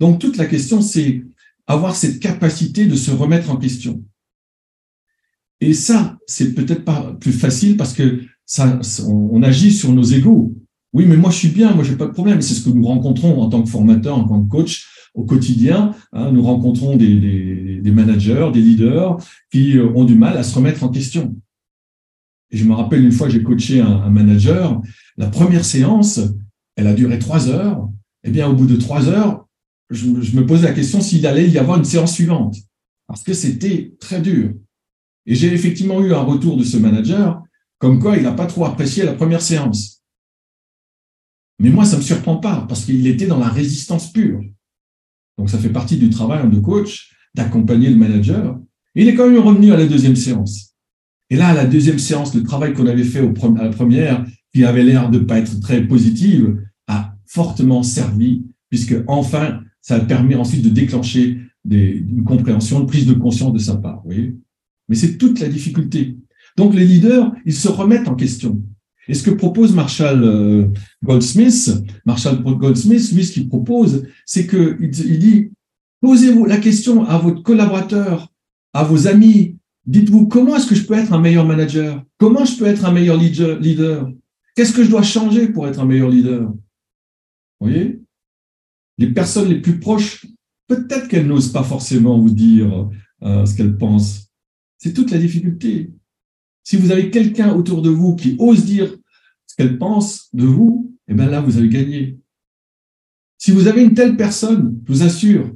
Donc, toute la question, c'est avoir cette capacité de se remettre en question. Et ça, c'est peut-être pas plus facile parce que ça, on agit sur nos égaux. Oui, mais moi, je suis bien, moi, j'ai pas de problème. C'est ce que nous rencontrons en tant que formateur, en tant que coach au quotidien. Hein. nous rencontrons des, des, managers, des leaders qui euh, ont du mal à se remettre en question. Et je me rappelle une fois, j'ai coaché un, un, manager. La première séance, elle a duré trois heures. Eh bien, au bout de trois heures, je, je me posais la question s'il allait y avoir une séance suivante, parce que c'était très dur. Et j'ai effectivement eu un retour de ce manager, comme quoi il n'a pas trop apprécié la première séance. Mais moi, ça ne me surprend pas, parce qu'il était dans la résistance pure. Donc, ça fait partie du travail de coach, d'accompagner le manager. Il est quand même revenu à la deuxième séance. Et là, à la deuxième séance, le travail qu'on avait fait à la première, qui avait l'air de ne pas être très positive, a fortement servi, puisque enfin, ça a permis ensuite de déclencher une compréhension, une prise de conscience de sa part. Oui. Mais c'est toute la difficulté. Donc les leaders, ils se remettent en question. Et ce que propose Marshall euh, Goldsmith, Marshall Goldsmith, lui, ce qu'il propose, c'est que il dit posez-vous la question à votre collaborateur, à vos amis. Dites-vous comment est-ce que je peux être un meilleur manager? Comment je peux être un meilleur leader? Qu'est-ce que je dois changer pour être un meilleur leader? Vous voyez? Les personnes les plus proches, peut-être qu'elles n'osent pas forcément vous dire euh, ce qu'elles pensent. C'est toute la difficulté. Si vous avez quelqu'un autour de vous qui ose dire ce qu'elle pense de vous, eh bien là, vous avez gagné. Si vous avez une telle personne, je vous assure,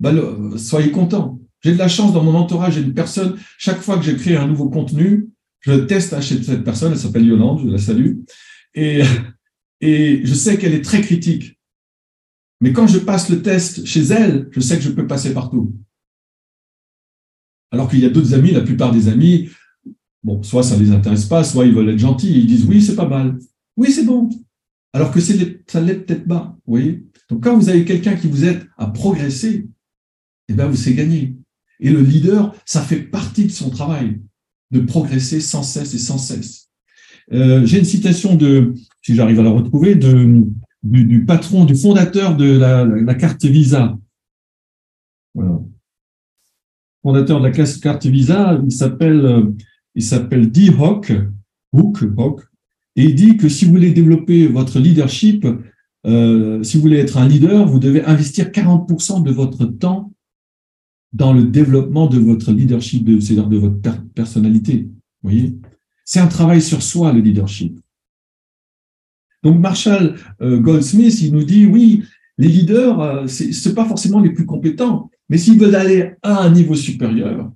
ben, soyez content. J'ai de la chance dans mon entourage, j'ai une personne, chaque fois que j'ai créé un nouveau contenu, je teste chez cette personne, elle s'appelle Yolande, je la salue, et je sais qu'elle est très critique. Mais quand je passe le test chez elle, je sais que je peux passer partout. Alors qu'il y a d'autres amis, la plupart des amis, soit ça ne les intéresse pas, soit ils veulent être gentils, ils disent oui, c'est pas mal. Oui, c'est bon. Alors que ça ne l'est peut-être pas. Voyez Donc, quand vous avez quelqu'un qui vous aide à progresser, eh bien, vous c'est gagné. Et le leader, ça fait partie de son travail, de progresser sans cesse et sans cesse. Euh, j'ai une citation de, si j'arrive à la retrouver, du, patron, du fondateur de la carte Visa. Fondateur de la carte Visa, il s'appelle euh, il s'appelle Hock, Hook, Hook, et il dit que si vous voulez développer votre leadership, euh, si vous voulez être un leader, vous devez investir 40% de votre temps dans le développement de votre leadership, c'est-à-dire de votre personnalité. Vous voyez C'est un travail sur soi, le leadership. Donc Marshall euh, Goldsmith, il nous dit, oui, les leaders, ce c'est pas forcément les plus compétents, mais s'ils veulent aller à un niveau supérieur,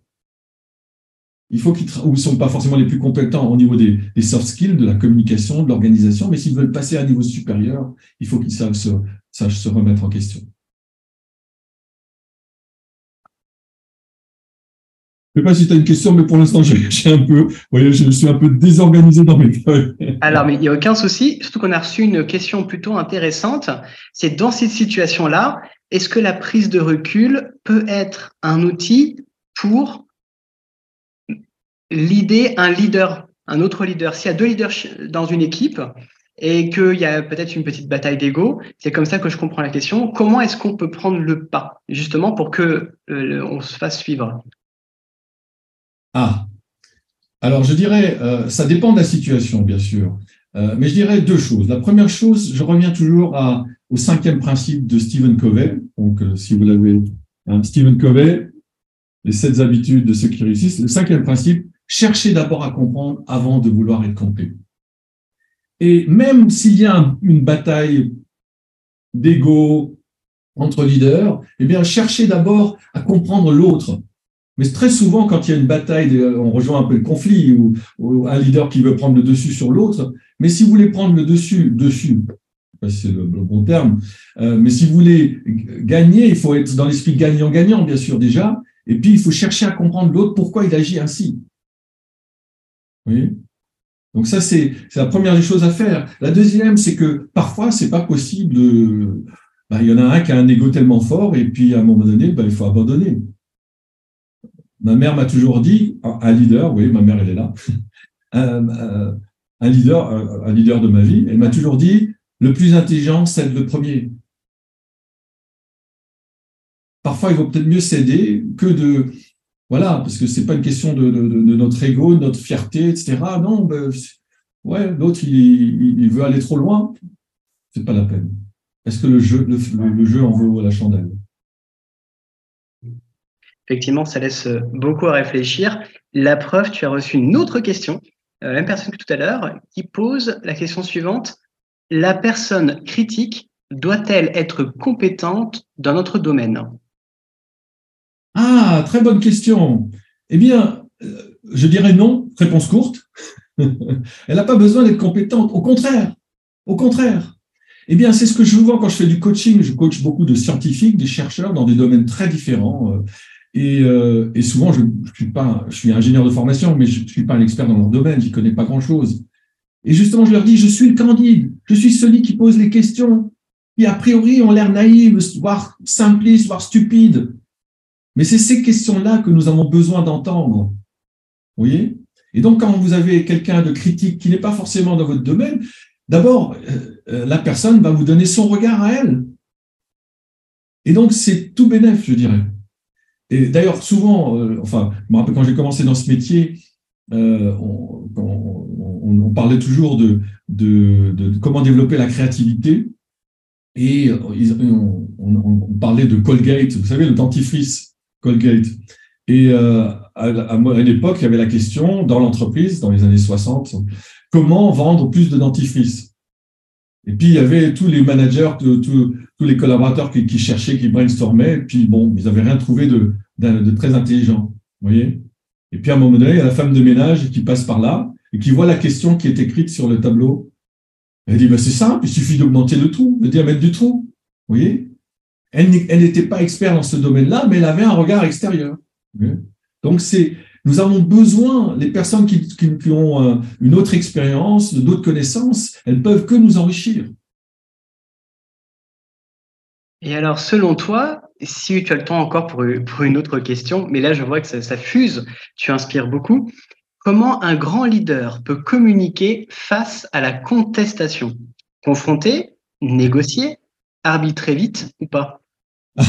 il faut qu'ils ne sont pas forcément les plus compétents au niveau des, soft skills, de la communication, de l'organisation, mais s'ils veulent passer à un niveau supérieur, il faut qu'ils sachent se, remettre en question. Je ne sais pas si tu as une question, mais pour l'instant, voyez, je suis un peu désorganisé dans mes feuilles. Alors, mais il n'y a aucun souci, surtout qu'on a reçu une question plutôt intéressante. C'est dans cette situation-là, est-ce que la prise de recul peut être un outil pour l'idée, un leader, un autre leader, s'il y a deux leaders dans une équipe et qu'il y a peut-être une petite bataille d'ego, c'est comme ça que je comprends la question. Comment est-ce qu'on peut prendre le pas, justement, pour que euh, se fasse suivre? Ah, alors je dirais, euh, ça dépend de la situation, bien sûr. Euh, mais je dirais deux choses. La première chose, je reviens toujours à, au cinquième principe de Stephen Covey. Donc, si vous l'avez, hein, Stephen Covey, les sept habitudes de ceux qui réussissent. Le cinquième principe, cherchez d'abord à comprendre avant de vouloir être compris. Et même s'il y a une bataille d'ego entre leaders, eh bien, cherchez d'abord à comprendre l'autre. Mais très souvent, quand il y a une bataille, on rejoint un peu le conflit ou, un leader qui veut prendre le dessus sur l'autre. Mais si vous voulez prendre le dessus, dessus, c'est le, bon terme, euh, mais si vous voulez gagner, il faut être dans l'esprit gagnant-gagnant, bien sûr, déjà. Et puis, il faut chercher à comprendre l'autre pourquoi il agit ainsi. Oui. Donc ça, c'est la première des choses à faire. La deuxième, c'est que parfois, c'est pas possible de... Ben, il y en a un qui a un ego tellement fort et puis à un moment donné, ben, il faut abandonner. Ma mère m'a toujours dit, un leader, oui, ma mère, elle est là, un, leader, un leader de ma vie, elle m'a toujours dit, le plus intelligent cède le premier. Parfois, il vaut peut-être mieux céder que de, voilà, parce que c'est pas une question de, notre ego, de notre fierté, etc. Non, ben, ouais, l'autre, il, veut aller trop loin, c'est pas la peine. Est-ce que le jeu, le en vaut la chandelle? Effectivement, ça laisse beaucoup à réfléchir. La preuve, tu as reçu une autre question, euh, la même personne que tout à l'heure, qui pose la question suivante. La personne critique doit-elle être compétente dans notre domaine? Ah, très bonne question. Eh bien, euh, je dirais non, réponse courte. Elle n'a pas besoin d'être compétente. Au contraire, au contraire. Eh bien, c'est ce que je vois quand je fais du coaching. Je coach beaucoup de scientifiques, des chercheurs dans des domaines très différents. Euh, euh, et, souvent, je, suis pas, ingénieur de formation, mais je ne suis pas un expert dans leur domaine, j'y connais pas grand-chose. Et justement, je leur dis, je suis le candide, je suis celui qui pose les questions, qui a priori ont l'air naïves, voire simplistes, voire stupides. Mais c'est ces questions-là que nous avons besoin d'entendre. Vous voyez? Et donc, quand vous avez quelqu'un de critique qui n'est pas forcément dans votre domaine, d'abord, euh, euh, la personne va vous donner son regard à elle. Et donc, c'est tout bénéf, je dirais. Et d'ailleurs, souvent, euh, enfin, je me rappelle quand j'ai commencé dans ce métier, euh, on, parlait toujours de, comment développer la créativité. Et euh, on, parlait de Colgate, vous savez, le dentifrice Colgate. Et à, à l'époque, il y avait la question dans l'entreprise, dans les années 60, comment vendre plus de dentifrice? Et puis, il y avait tous les managers, tous, les collaborateurs qui, qui, cherchaient, qui brainstormaient, et puis bon, ils n'avaient rien trouvé de, de, très intelligent. Vous voyez? Et puis à un moment donné, il y a la femme de ménage qui passe par là et qui voit la question qui est écrite sur le tableau. Elle dit, bah, c'est simple, il suffit d'augmenter le trou, de diamètre du trou. Vous voyez? Elle n'était pas experte dans ce domaine-là, mais elle avait un regard extérieur. Donc, c'est, nous avons besoin, les personnes qui, qui ont euh, une autre expérience, d'autres connaissances, elles peuvent que nous enrichir. Et alors, selon toi, si tu as le temps encore pour, une autre question, mais là, je vois que ça, fuse, tu inspires beaucoup. Comment un grand leader peut communiquer face à la contestation? Confronter, négocier, arbitrer vite ou pas?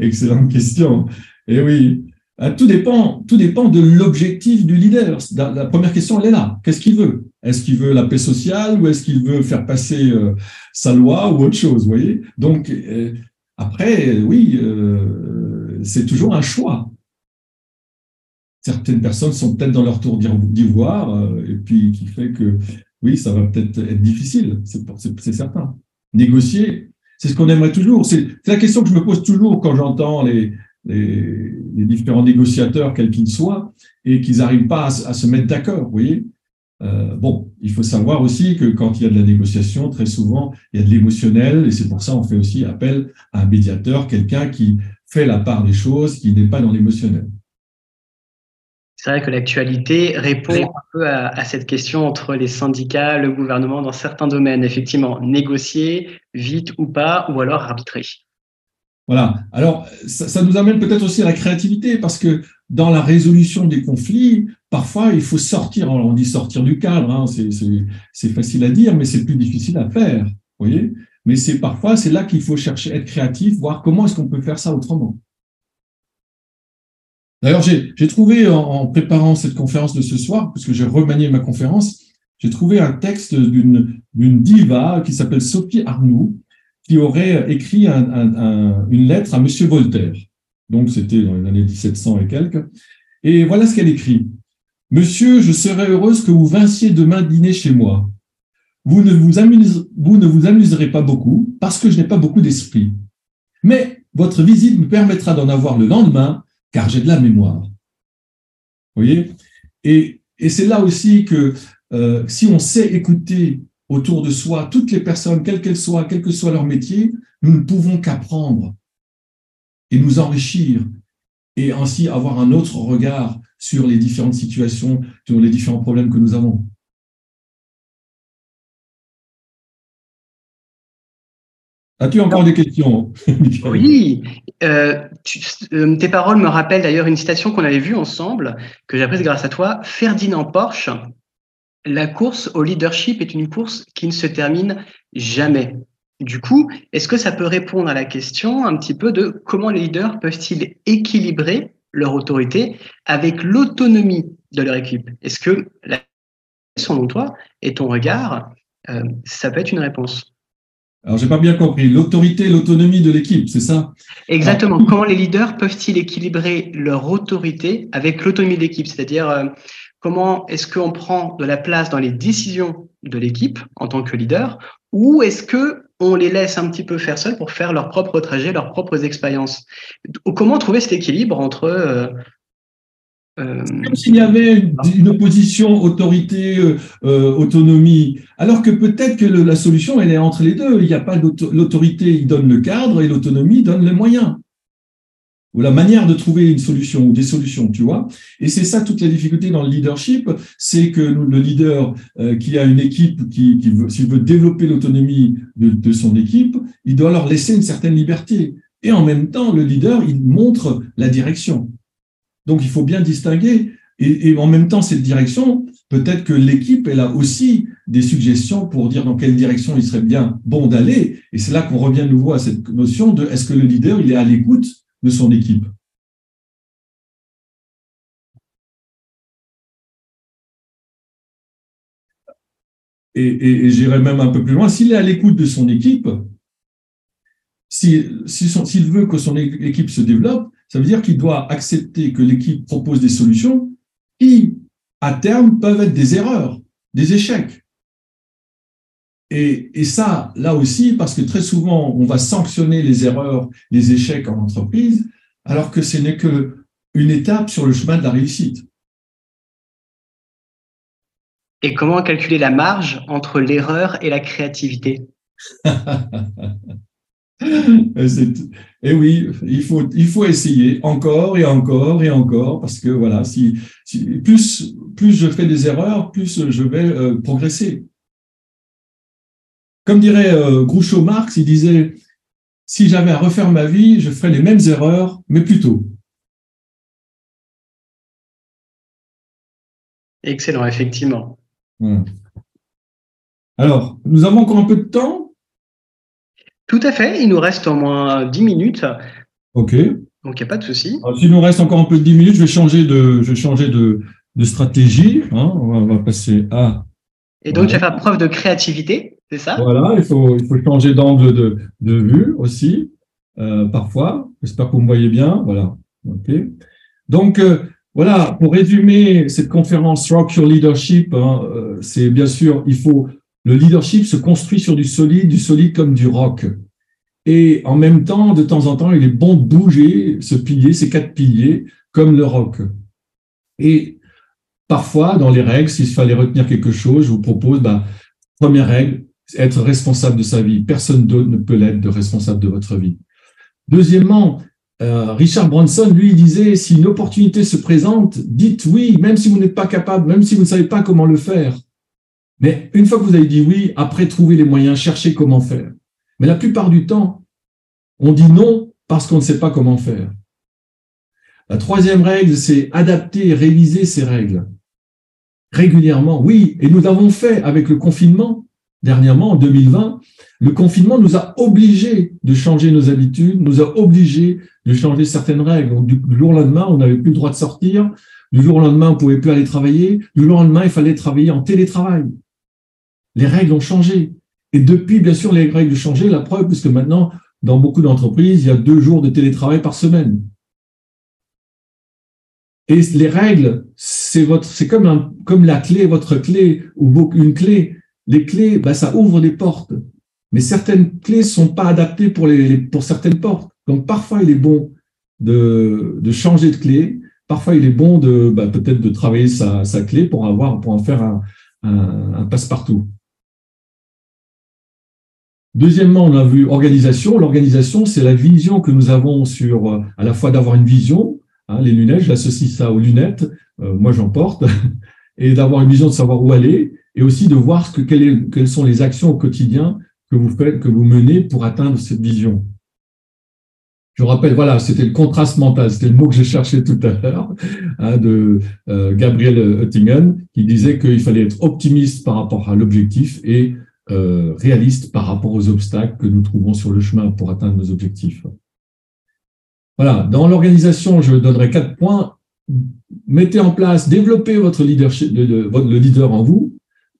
Excellente question. Et eh oui, euh, tout dépend, tout dépend de l'objectif du leader. La première question, elle est là. Qu'est-ce qu'il veut? Est-ce qu'il veut la paix sociale ou est-ce qu'il veut faire passer euh, sa loi ou autre chose voyez? Donc, euh, après, oui, c'est toujours un choix. Certaines personnes sont peut-être dans leur tour d'ivoire et puis qui fait que, oui, ça va peut-être être difficile, c'est certain. Négocier, c'est ce qu'on aimerait toujours. C'est la question que je me pose toujours quand j'entends les, différents négociateurs, quels qu'ils soient, et qu'ils n'arrivent pas à, se mettre d'accord. Vous voyez euh, Bon, il faut savoir aussi que quand il y a de la négociation, très souvent, il y a de l'émotionnel, et c'est pour ça qu'on fait aussi appel à un médiateur, quelqu'un qui fait la part des choses, qui n'est pas dans l'émotionnel. C'est vrai que l'actualité répond un peu à, à, cette question entre les syndicats, le gouvernement dans certains domaines. Effectivement, négocier vite ou pas, ou alors arbitrer. Voilà. Alors, ça, nous amène peut-être aussi à la créativité, parce que dans la résolution des conflits, parfois, il faut sortir, on dit sortir du cadre, hein, c'est facile à dire, mais c'est plus difficile à faire, vous voyez Mais c'est parfois, c'est là qu'il faut chercher, être créatif, voir comment est-ce qu'on peut faire ça autrement. D'ailleurs, j'ai trouvé, en, préparant cette conférence de ce soir, puisque j'ai remanié ma conférence, j'ai trouvé un texte d'une diva qui s'appelle Sophie Arnoux, qui aurait écrit une lettre à Monsieur Voltaire. Donc, c'était dans les années 1700 et quelques. Et voilà ce qu'elle écrit. Monsieur, je serais heureuse que vous vinssiez demain dîner chez moi. Vous ne vous, amuserez pas beaucoup parce que je n'ai pas beaucoup d'esprit. Mais votre visite me permettra d'en avoir le lendemain car j'ai de la mémoire. Vous voyez? Et, c'est là aussi que euh, si on sait écouter autour de soi, toutes les personnes, quelles qu'elles soient, quel que soit leur métier, nous ne pouvons qu'apprendre et nous enrichir et ainsi avoir un autre regard sur les différentes situations, sur les différents problèmes que nous avons. As-tu encore des questions Oui, euh, euh, tes paroles me rappellent d'ailleurs une citation qu'on avait vue ensemble, que j'ai apprise grâce à toi. Ferdinand Porsche la course au leadership est une course qui ne se termine jamais. Du coup, est-ce que ça peut répondre à la question un petit peu de comment les leaders peuvent-ils équilibrer leur autorité avec l'autonomie de leur équipe. Est-ce que, selon toi et ton regard, euh, ça peut être une réponse? Alors, j'ai pas bien compris. L'autorité et l'autonomie de l'équipe, c'est ça? Exactement. Comment les leaders peuvent-ils équilibrer leur autorité avec l'autonomie de l'équipe? C'est-à-dire, euh, comment est-ce qu'on prend de la place dans les décisions de l'équipe en tant que leader? Ou est-ce que on les laisse un petit peu faire seuls pour faire leur propre trajet, leurs propres expériences Comment trouver cet équilibre entre euh, euh, Comme s'il y avait une opposition autorité-autonomie, euh, alors que peut-être que la solution, elle est entre les deux. Il n'y a pas l'autorité, il donne le cadre, et l'autonomie donne les moyens. Ou la manière de trouver une solution ou des solutions, tu vois. Et c'est ça toute la difficulté dans le leadership, c'est que le leader euh, qui a une équipe, qui, veut, s'il veut développer l'autonomie de, de son équipe, il doit leur laisser une certaine liberté. Et en même temps, le leader, il montre la direction. Donc, il faut bien distinguer. Et, en même temps, cette direction, peut-être que l'équipe, elle a aussi des suggestions pour dire dans quelle direction il serait bien bon d'aller. Et c'est là qu'on revient de nouveau à cette notion de est-ce que le leader, il est à l'écoute de son équipe Et, j'irai même un peu plus loin, s'il est à l'écoute de son équipe, s'il veut que son équipe se développe, ça veut dire qu'il doit accepter que l'équipe propose des solutions qui, à terme, peuvent être des erreurs, des échecs. Et, ça, là aussi, parce que très souvent, on va sanctionner les erreurs, les échecs en entreprise, alors que ce n'est qu'une étape sur le chemin de la réussite. Et comment calculer la marge entre l'erreur et la créativité? Et oui, il faut, il faut essayer encore et encore et encore parce que voilà, si, plus, plus je fais des erreurs, plus je vais euh, progresser. Comme dirait euh, Groucho Marx, il disait si j'avais à refaire ma vie, je ferais les mêmes erreurs, mais plus tôt. Excellent, effectivement. Alors, nous avons encore un peu de temps? Tout à fait, il nous reste au moins 10 minutes. OK. Donc, il n'y a pas de souci. S'il nous reste encore un peu de 10 minutes, je vais changer de, je vais changer de, de stratégie. Hein. On, va, passer à. Et donc, tu vas faire preuve de créativité, c'est ça? Voilà, il faut, il faut changer d'angle de, de vue aussi, euh, parfois. J'espère que vous me voyez bien. Voilà. OK. Donc, euh, voilà, pour résumer cette conférence Rock Your Leadership, hein, euh, c'est bien sûr, il faut le leadership se construit sur du solide, du solide comme du rock. Et en même temps, de temps en temps, il est bon de bouger ce pilier, ces quatre piliers, comme le rock. Et parfois, dans les règles, s'il fallait retenir quelque chose, je vous propose, bah, première règle, être responsable de sa vie. Personne d'autre ne peut l'être de responsable de votre vie. Deuxièmement, euh, Richard Branson, lui, disait, si une opportunité se présente, dites oui, même si vous n'êtes pas capable, même si vous ne savez pas comment le faire. Mais une fois que vous avez dit oui, après trouver les moyens, chercher comment faire. Mais la plupart du temps, on dit non parce qu'on ne sait pas comment faire. La troisième règle, c'est adapter et réviser ces règles régulièrement. Oui, et nous l'avons fait avec le confinement dernièrement, en 2020. Le confinement nous a obligés de changer nos habitudes, nous a obligés de changer certaines règles. du jour au lendemain, on n'avait plus le droit de sortir. Du jour au lendemain, on pouvait plus aller travailler. Du jour au lendemain, il fallait travailler en télétravail les règles ont changé. Et depuis, bien sûr, les règles ont changé, la preuve, puisque maintenant, dans beaucoup d'entreprises, il y a deux jours de télétravail par semaine. Et les règles, c'est votre, c'est comme un, comme la clé, votre clé ou une clé. Les clés, bah, ça ouvre des portes. Mais certaines clés sont pas adaptées pour les, pour certaines portes. Donc, parfois, il est bon de, de changer de clé. Parfois, il est bon de, bah, peut-être de travailler sa, sa clé pour avoir, pour en faire un, un, un passe-partout. Deuxièmement, on a vu organisation. L'organisation, c'est la vision que nous avons sur, euh, à la fois d'avoir une vision, hein, les lunettes, j'associe ça aux lunettes, euh, moi j'en porte, et d'avoir une vision de savoir où aller, et aussi de voir ce que, quelles sont les actions au quotidien que vous faites, que vous menez pour atteindre cette vision. Je rappelle, voilà, c'était le contraste mental, c'était le mot que j'ai cherché tout à l'heure, hein, de euh, Gabriel Oettingen, qui disait qu'il fallait être optimiste par rapport à l'objectif et euh, réaliste par rapport aux obstacles que nous trouvons sur le chemin pour atteindre nos objectifs. Voilà, dans l'organisation, je donnerai quatre points. Mettez en place, développez votre leadership, le, le leader en vous.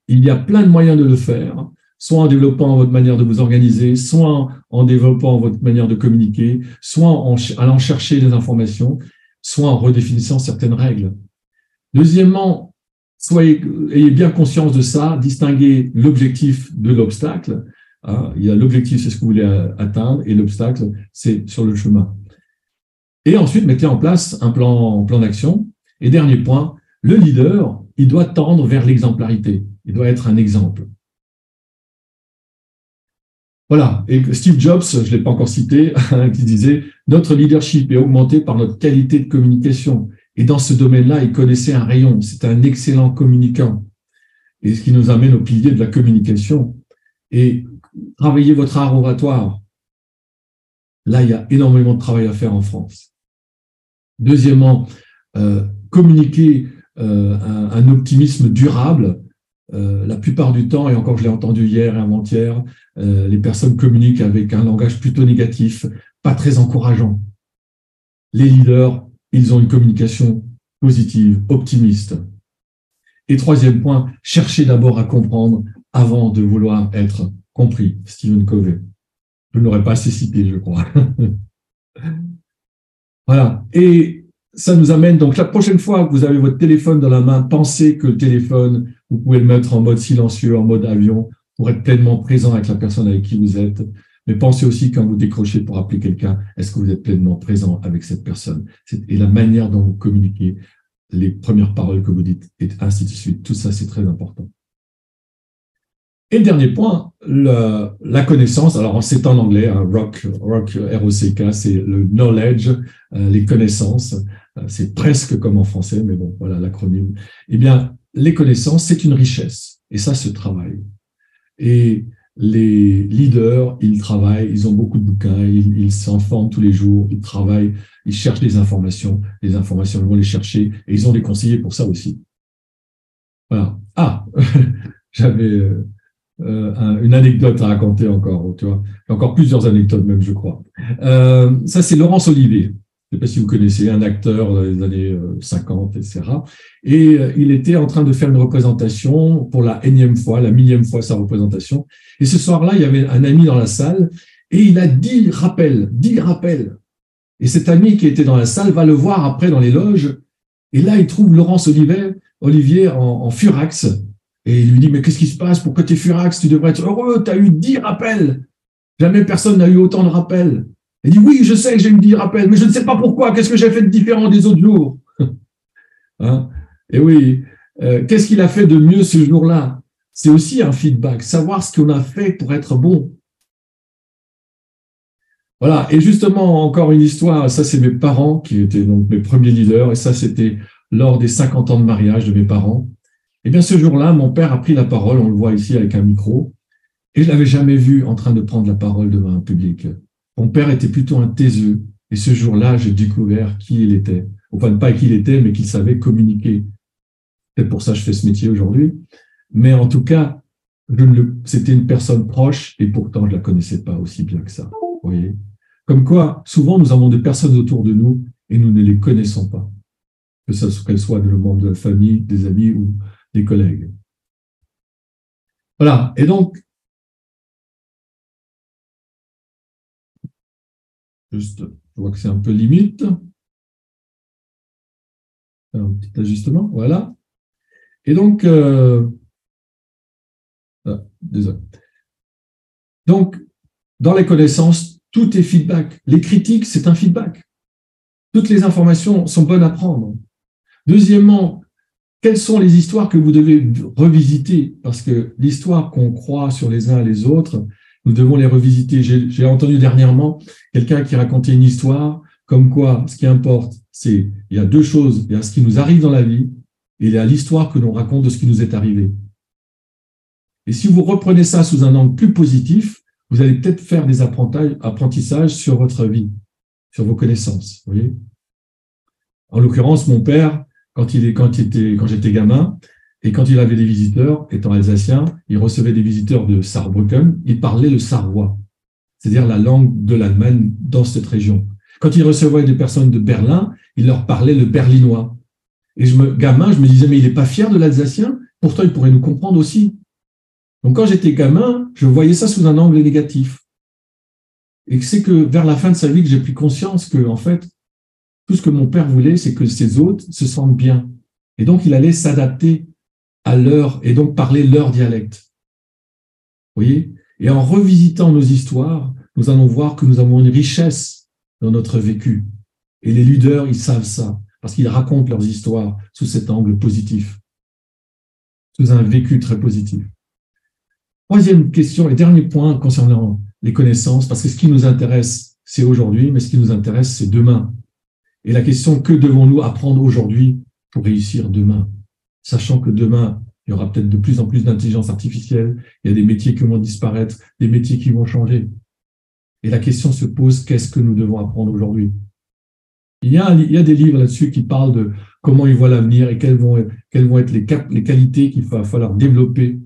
Il y a plein de moyens de le faire soit en développant votre manière de vous organiser, soit en développant votre manière de communiquer, soit en allant chercher des informations, soit en redéfinissant certaines règles. Deuxièmement, soyez, ayez bien conscience de ça, distinguez l'objectif de l'obstacle. A l'objectif, c'est ce que vous voulez atteindre, et l'obstacle, c'est sur le chemin. Et ensuite, mettez en place un plan, plan d'action. Et dernier point, le leader, il doit tendre vers l'exemplarité. Il doit être un exemple. Voilà, et Steve Jobs, je ne l'ai pas encore cité, qui disait Notre leadership est augmenté par notre qualité de communication. Et dans ce domaine-là, il connaissait un rayon. C'est un excellent communicant. Et ce qui nous amène au pilier de la communication. Et travailler votre art oratoire. Là, il y a énormément de travail à faire en France. Deuxièmement, euh, communiquer euh, un, optimisme durable euh, la plupart du temps, et encore je l'ai entendu hier et avant-hier, les personnes communiquent avec un langage plutôt négatif, pas très encourageant. Les leaders, ils ont une communication positive, optimiste. Et troisième point, cherchez d'abord à comprendre avant de vouloir être compris. Stephen Covey. Je ne l'aurais pas assez cité, je crois. voilà. Et ça nous amène, donc la prochaine fois que vous avez votre téléphone dans la main, pensez que le téléphone, vous pouvez le mettre en mode silencieux, en mode avion, pour être pleinement présent avec la personne avec qui vous êtes. Mais pensez aussi quand vous décrochez pour appeler quelqu'un, est-ce que vous êtes pleinement présent avec cette personne? Et la manière dont vous communiquez, les premières paroles que vous dites, et ainsi de suite. Tout ça, c'est très important. Et le dernier point, la, la connaissance. Alors, c'est en anglais, hein, rock, rock, R-O-C-K, c'est le knowledge, euh, les connaissances. Euh, c'est presque comme en français, mais bon, voilà l'acronyme. Eh bien, les connaissances, c'est une richesse. Et ça se travaille. Et les leaders, ils travaillent, ils ont beaucoup de bouquins, ils, ils s'en forment tous les jours, ils travaillent, ils cherchent des informations, les informations, ils vont les chercher, et ils ont des conseillers pour ça aussi. Voilà. Ah, j'avais euh, euh, une anecdote à raconter encore, tu vois. Encore plusieurs anecdotes même, je crois. Euh, ça, c'est Laurence Olivier. Je ne sais pas si vous connaissez, un acteur les années 50, euh, etc. Et il était en train de faire une représentation pour la énième fois, la millième fois sa représentation. Et ce soir-là, il y avait un ami dans la salle et il a dix rappels, dix rappels. Et cet ami qui était dans la salle va le voir après dans les loges. Et là, il trouve Laurence Olivier, Olivier en, en furax et il lui dit, mais qu'est-ce qui se passe? Pourquoi tu es furax? Tu devrais être heureux, tu as eu dix rappels. Jamais personne n'a eu autant de rappels. Il dit, oui, je sais que j'ai eu dix rappels, mais je ne sais pas pourquoi. Qu'est-ce que j'ai fait de différent des autres jours? Hein? Et oui, euh, qu'est-ce qu'il a fait de mieux ce jour-là? C'est aussi un feedback, savoir ce qu'on a fait pour être bon. Voilà, et justement, encore une histoire, ça c'est mes parents qui étaient donc mes premiers leaders, et ça c'était lors des 50 ans de mariage de mes parents. Eh bien, ce jour-là, mon père a pris la parole, on le voit ici avec un micro, et je l'avais jamais vu en train de prendre la parole devant un public. Mon père était plutôt un taiseux, et ce jour-là, j'ai découvert qui il était. Enfin, pas qui il était, mais qu'il savait communiquer. C'est pour ça que je fais ce métier aujourd'hui. Mais en tout cas, c'était une personne proche, et pourtant, je la connaissais pas aussi bien que ça. Vous voyez Comme quoi, souvent, nous avons des personnes autour de nous, et nous ne les connaissons pas. Que ce soit qu'elles soient de la famille, des amis ou des collègues. Voilà, et donc, juste, je vois que c'est un peu limite. Un petit ajustement, voilà. Et donc, euh, ah, désolé. Donc, dans les connaissances, tout est feedback. Les critiques, c'est un feedback. Toutes les informations sont bonnes à prendre. Deuxièmement, quelles sont les histoires que vous devez revisiter? Parce que l'histoire qu'on croit sur les uns et les autres, nous devons les revisiter. J'ai entendu dernièrement quelqu'un qui racontait une histoire comme quoi ce qui importe, c'est il y a deux choses. Il y a ce qui nous arrive dans la vie et il y a l'histoire que l'on raconte de ce qui nous est arrivé. Et si vous reprenez ça sous un angle plus positif, vous allez peut-être faire des apprentissages sur votre vie. sur vos connaissances. Voyez? En l'occurrence, mon père, quand il j'étais gamin, et quand il avait des visiteurs, étant alsacien, il recevait des visiteurs de Saarbrücken, il parlait le sarrois, c'est-à-dire la langue de l'Allemagne dans cette région. Quand il recevait des personnes de Berlin, il leur parlait le berlinois. Et je me, gamin, je me disais, mais il n'est pas fier de l'alsacien, pourtant il pourrait nous comprendre aussi. Donc quand j'étais gamin, je voyais ça sous un angle négatif. Et c'est que vers la fin de sa vie que j'ai pris conscience que, en fait, tout ce que mon père voulait, c'est que ses hôtes se sentent bien. Et donc, il allait s'adapter à leur, et donc parler leur dialecte. Vous voyez? Et en revisitant nos histoires, nous allons voir que nous avons une richesse dans notre vécu. Et les leaders, ils savent ça, parce qu'ils racontent leurs histoires sous cet angle positif, sous un vécu très positif. Troisième question et dernier point concernant les connaissances, parce que ce qui nous intéresse, c'est aujourd'hui, mais ce qui nous intéresse, c'est demain. Et la question, que devons-nous apprendre aujourd'hui pour réussir demain? Sachant que demain, il y aura peut-être de plus en plus d'intelligence artificielle, il y a des métiers qui vont disparaître, des métiers qui vont changer. Et la question se pose, qu'est-ce que nous devons apprendre aujourd'hui? Il y, a, des livres là-dessus qui parlent de comment ils voient l'avenir et quelles vont, être les, les qualités qu'il va falloir développer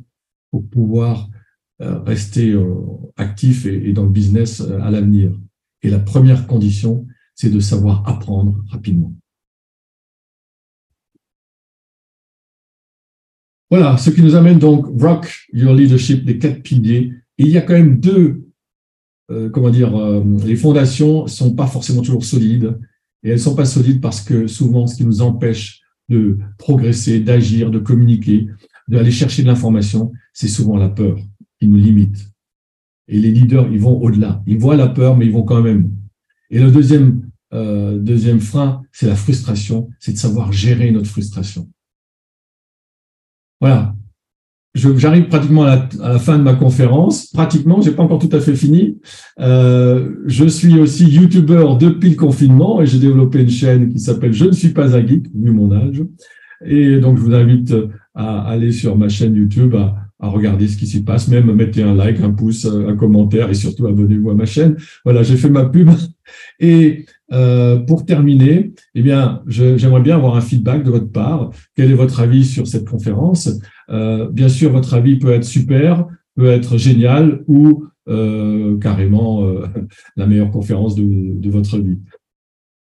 pour pouvoir euh, rester euh, actif et, et dans le business euh, à l'avenir. Et la première condition, c'est de savoir apprendre rapidement. Voilà, ce qui nous amène donc Rock Your Leadership, les quatre piliers. il y a quand même deux, euh, comment dire, euh, les fondations sont pas forcément toujours solides. Et elles sont pas solides parce que souvent, ce qui nous empêche de progresser, d'agir, de communiquer, d'aller chercher de l'information, c'est souvent la peur qui nous limite. Et les leaders, ils vont au-delà. Ils voient la peur, mais ils vont quand même. Et le deuxième, euh, deuxième frein, c'est la frustration, c'est de savoir gérer notre frustration. Voilà. J'arrive pratiquement à la, fin de ma conférence. Pratiquement, j'ai pas encore tout à fait fini. Euh, je suis aussi youtubeur depuis le confinement et j'ai développé une chaîne qui s'appelle Je ne suis pas un geek, vu mon âge. Et donc, je vous invite à aller sur ma chaîne YouTube, à regarder ce qui s'y passe, même mettez un like, un pouce, un commentaire et surtout abonnez-vous à ma chaîne. Voilà, j'ai fait ma pub. Et euh, pour terminer, eh bien, j'aimerais bien avoir un feedback de votre part. Quel est votre avis sur cette conférence? Euh, Bien sûr, votre avis peut être super, peut être génial ou euh, carrément euh, la meilleure conférence de, de votre vie.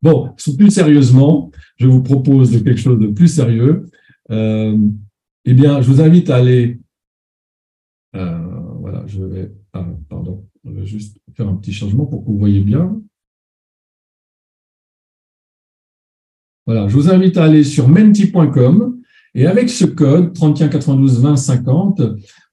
Bon, plus sérieusement, je vous propose quelque chose de plus sérieux. Euh, eh bien, je vous invite à aller euh, voilà, je vais, ah, pardon, je vais juste faire un petit changement pour que vous voyez bien. Voilà, je vous invite à aller sur menti.com et avec ce code 31 92 20 50,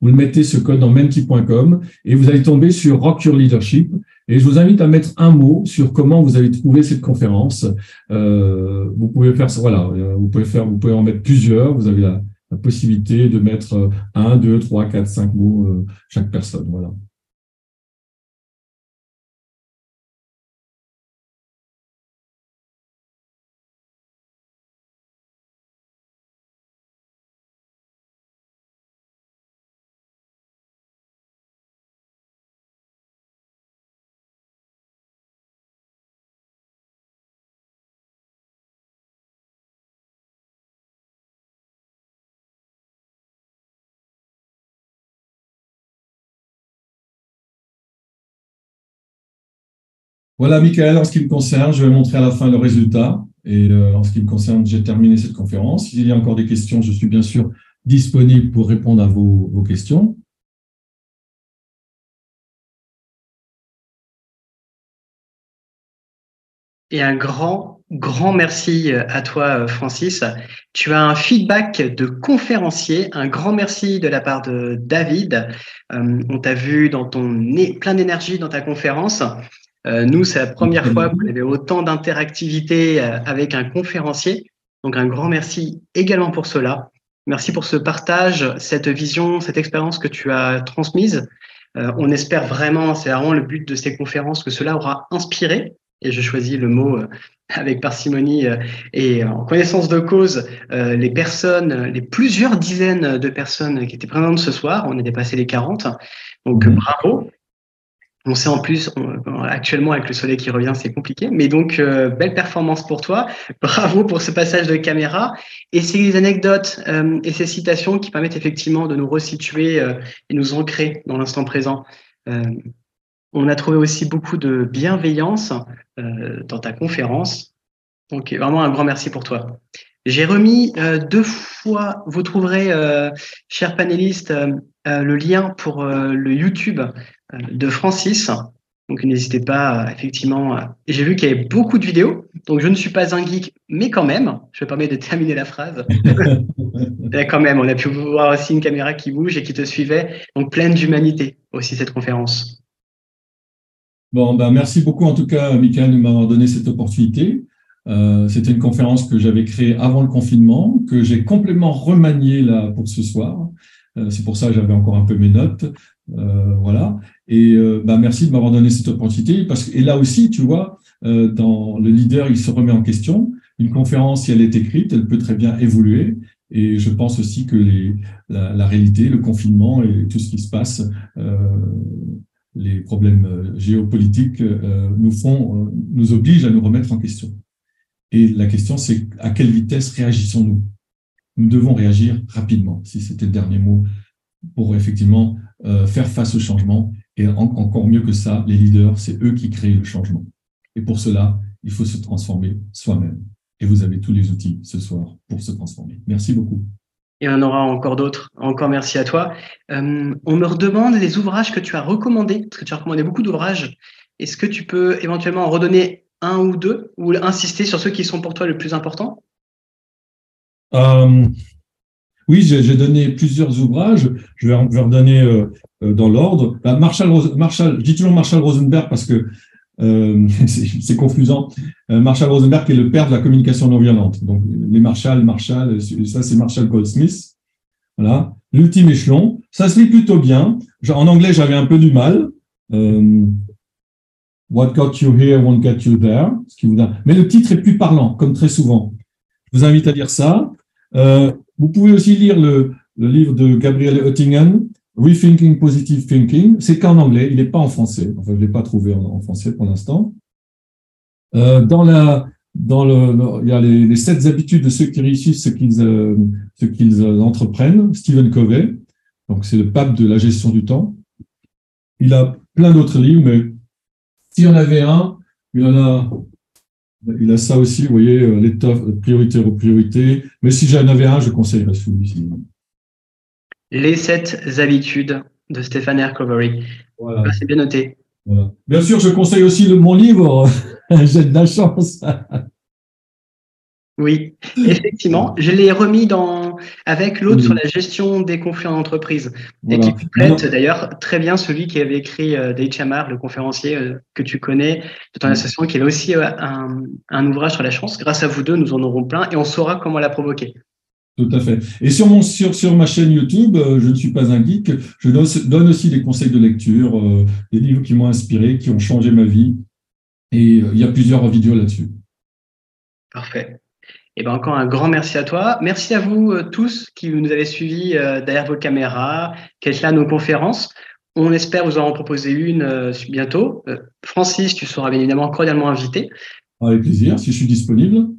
vous le mettez ce code dans menti.com et vous allez tomber sur Rock Your Leadership. Et je vous invite à mettre un mot sur comment vous avez trouvé cette conférence. Euh, vous pouvez faire voilà, vous pouvez faire, vous pouvez en mettre plusieurs. Vous avez la, la possibilité de mettre euh, un, deux, trois, quatre, cinq mots euh, chaque personne. Voilà. Voilà, Michael, en ce qui me concerne, je vais montrer à la fin le résultat. Et euh, en ce qui me concerne, j'ai terminé cette conférence. S'il y a encore des questions, je suis bien sûr disponible pour répondre à vos, questions. Et un grand, grand merci à toi, Francis. Tu as un feedback de conférencier. Un grand merci de la part de David. Euh, on t'a vu dans ton plein d'énergie dans ta conférence. Euh, nous, c'est la première fois que vous avez autant d'interactivité euh, avec un conférencier. Donc, un grand merci également pour cela. Merci pour ce partage, cette vision, cette expérience que tu as transmise. Euh, on espère vraiment, c'est vraiment le but de ces conférences, que cela aura inspiré, et je choisis le mot avec parcimonie et en connaissance de cause, les personnes, les plusieurs dizaines de personnes qui étaient présentes ce soir. On est dépassé les 40. Donc, mmh. bravo. On sait en plus, actuellement avec le soleil qui revient, c'est compliqué. Mais donc, euh, belle performance pour toi. Bravo pour ce passage de caméra. Et ces anecdotes euh, et ces citations qui permettent effectivement de nous resituer euh, et nous ancrer dans l'instant présent. on a trouvé aussi beaucoup de bienveillance dans ta conférence. Donc, vraiment un grand merci pour toi. J'ai remis deux fois, vous trouverez, chers panélistes, le lien pour le YouTube euh, de Francis. Donc n'hésitez pas, effectivement. J'ai vu qu'il y avait beaucoup de vidéos, donc je ne suis pas un geek, mais quand même, je me permets de terminer la phrase. quand même, on a pu voir aussi une caméra qui bouge et qui te suivait, donc pleine d'humanité aussi cette conférence. Bon, ben merci beaucoup en tout cas, Michael, de m'avoir donné cette opportunité. Euh, C'était une conférence que j'avais créée avant le confinement, que j'ai complètement remaniée là pour ce soir. Euh, C'est pour ça que j'avais encore un peu mes notes. Euh, voilà. Et euh, bah, merci de m'avoir donné cette opportunité. Parce que, et là aussi, tu vois, euh, dans le leader, il se remet en question. Une conférence, si elle est écrite, elle peut très bien évoluer. Et je pense aussi que la, la, réalité, le confinement et tout ce qui se passe, les problèmes géopolitiques nous font, nous obligent à nous remettre en question. Et la question, c'est à quelle vitesse réagissons-nous? Nous devons réagir rapidement, si c'était le dernier mot, pour effectivement euh, faire face au changement. Et encore mieux que ça, les leaders, c'est eux qui créent le changement. Et pour cela, il faut se transformer soi-même. Et vous avez tous les outils ce soir pour se transformer. Merci beaucoup. Et on aura encore d'autres. Encore merci à toi. Euh, on me redemande les ouvrages que tu as recommandés, parce que tu as recommandé beaucoup d'ouvrages. Est-ce que tu peux éventuellement en redonner un ou deux, ou insister sur ceux qui sont pour toi les plus importants? Euh, oui, j'ai donné plusieurs ouvrages. Je vais, je vais redonner euh, euh, dans l'ordre. Bah, Marshall, Marshall, je dis toujours Marshall Rosenberg parce que c'est confusant. Marshall Rosenberg est le père de la communication non violente. Donc les Marshall, Marshall, ça c'est Marshall Goldsmith. Voilà. L'ultime échelon, ça se lit plutôt bien. En anglais, j'avais un peu du mal. What got you here won't get you there. Mais le titre est plus parlant, comme très souvent. Je vous invite à lire ça. Euh, vous pouvez aussi lire le, le livre de Gabriel Oettingen, Rethinking Positive Thinking. C'est qu'en anglais, il n'est pas en français. Enfin, je ne l'ai pas trouvé en, français pour l'instant. Euh, dans la, dans le, il y a les, les, sept habitudes de ceux qui réussissent, ce qu'ils, euh, ce qu'ils euh, entreprennent. Stephen Covey. Donc, c'est le pape de la gestion du temps. Il a plein d'autres livres, mais s'il y en avait un, il y en a il a ça aussi, vous voyez, euh, l'état prioritaire aux priorités. Mais si j'en avais un, je conseillerais celui-ci. Les sept habitudes de Stéphane Hercovery. Voilà. Ah, c'est bien noté. Voilà. Bien sûr, je conseille aussi le, mon livre, J'ai de la chance. Oui, effectivement. Je l'ai remis dans, avec l'autre sur la gestion des conflits en entreprise. Et qui complète d'ailleurs très bien celui qui avait écrit euh, Dave Chamar, le conférencier euh, que tu connais de ton association, qui avait aussi euh, un, un, ouvrage sur la chance. Grâce à vous deux, nous en aurons plein et on saura comment la provoquer. Tout à fait. Et sur, mon, sur, sur ma chaîne YouTube, je ne suis pas un geek, je donne aussi des conseils de lecture, des livres qui m'ont inspiré, qui ont changé ma vie. Et il y a plusieurs vidéos là-dessus. Parfait. Et eh ben encore un grand merci à toi. Merci à vous euh, tous qui nous avez suivis euh, derrière vos caméras, qui êtes là à nos conférences. On espère vous en proposer une euh, bientôt. Francis, tu seras bien évidemment cordialement invité. Avec plaisir, si je suis disponible.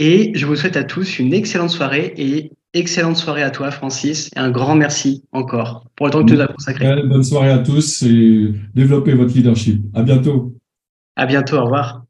Et je vous souhaite à tous une excellente soirée et excellente soirée à toi, Francis. Et un grand merci encore pour le temps que tu nous as consacré. Bonne soirée à tous et développez votre leadership. À bientôt. À bientôt. Au revoir.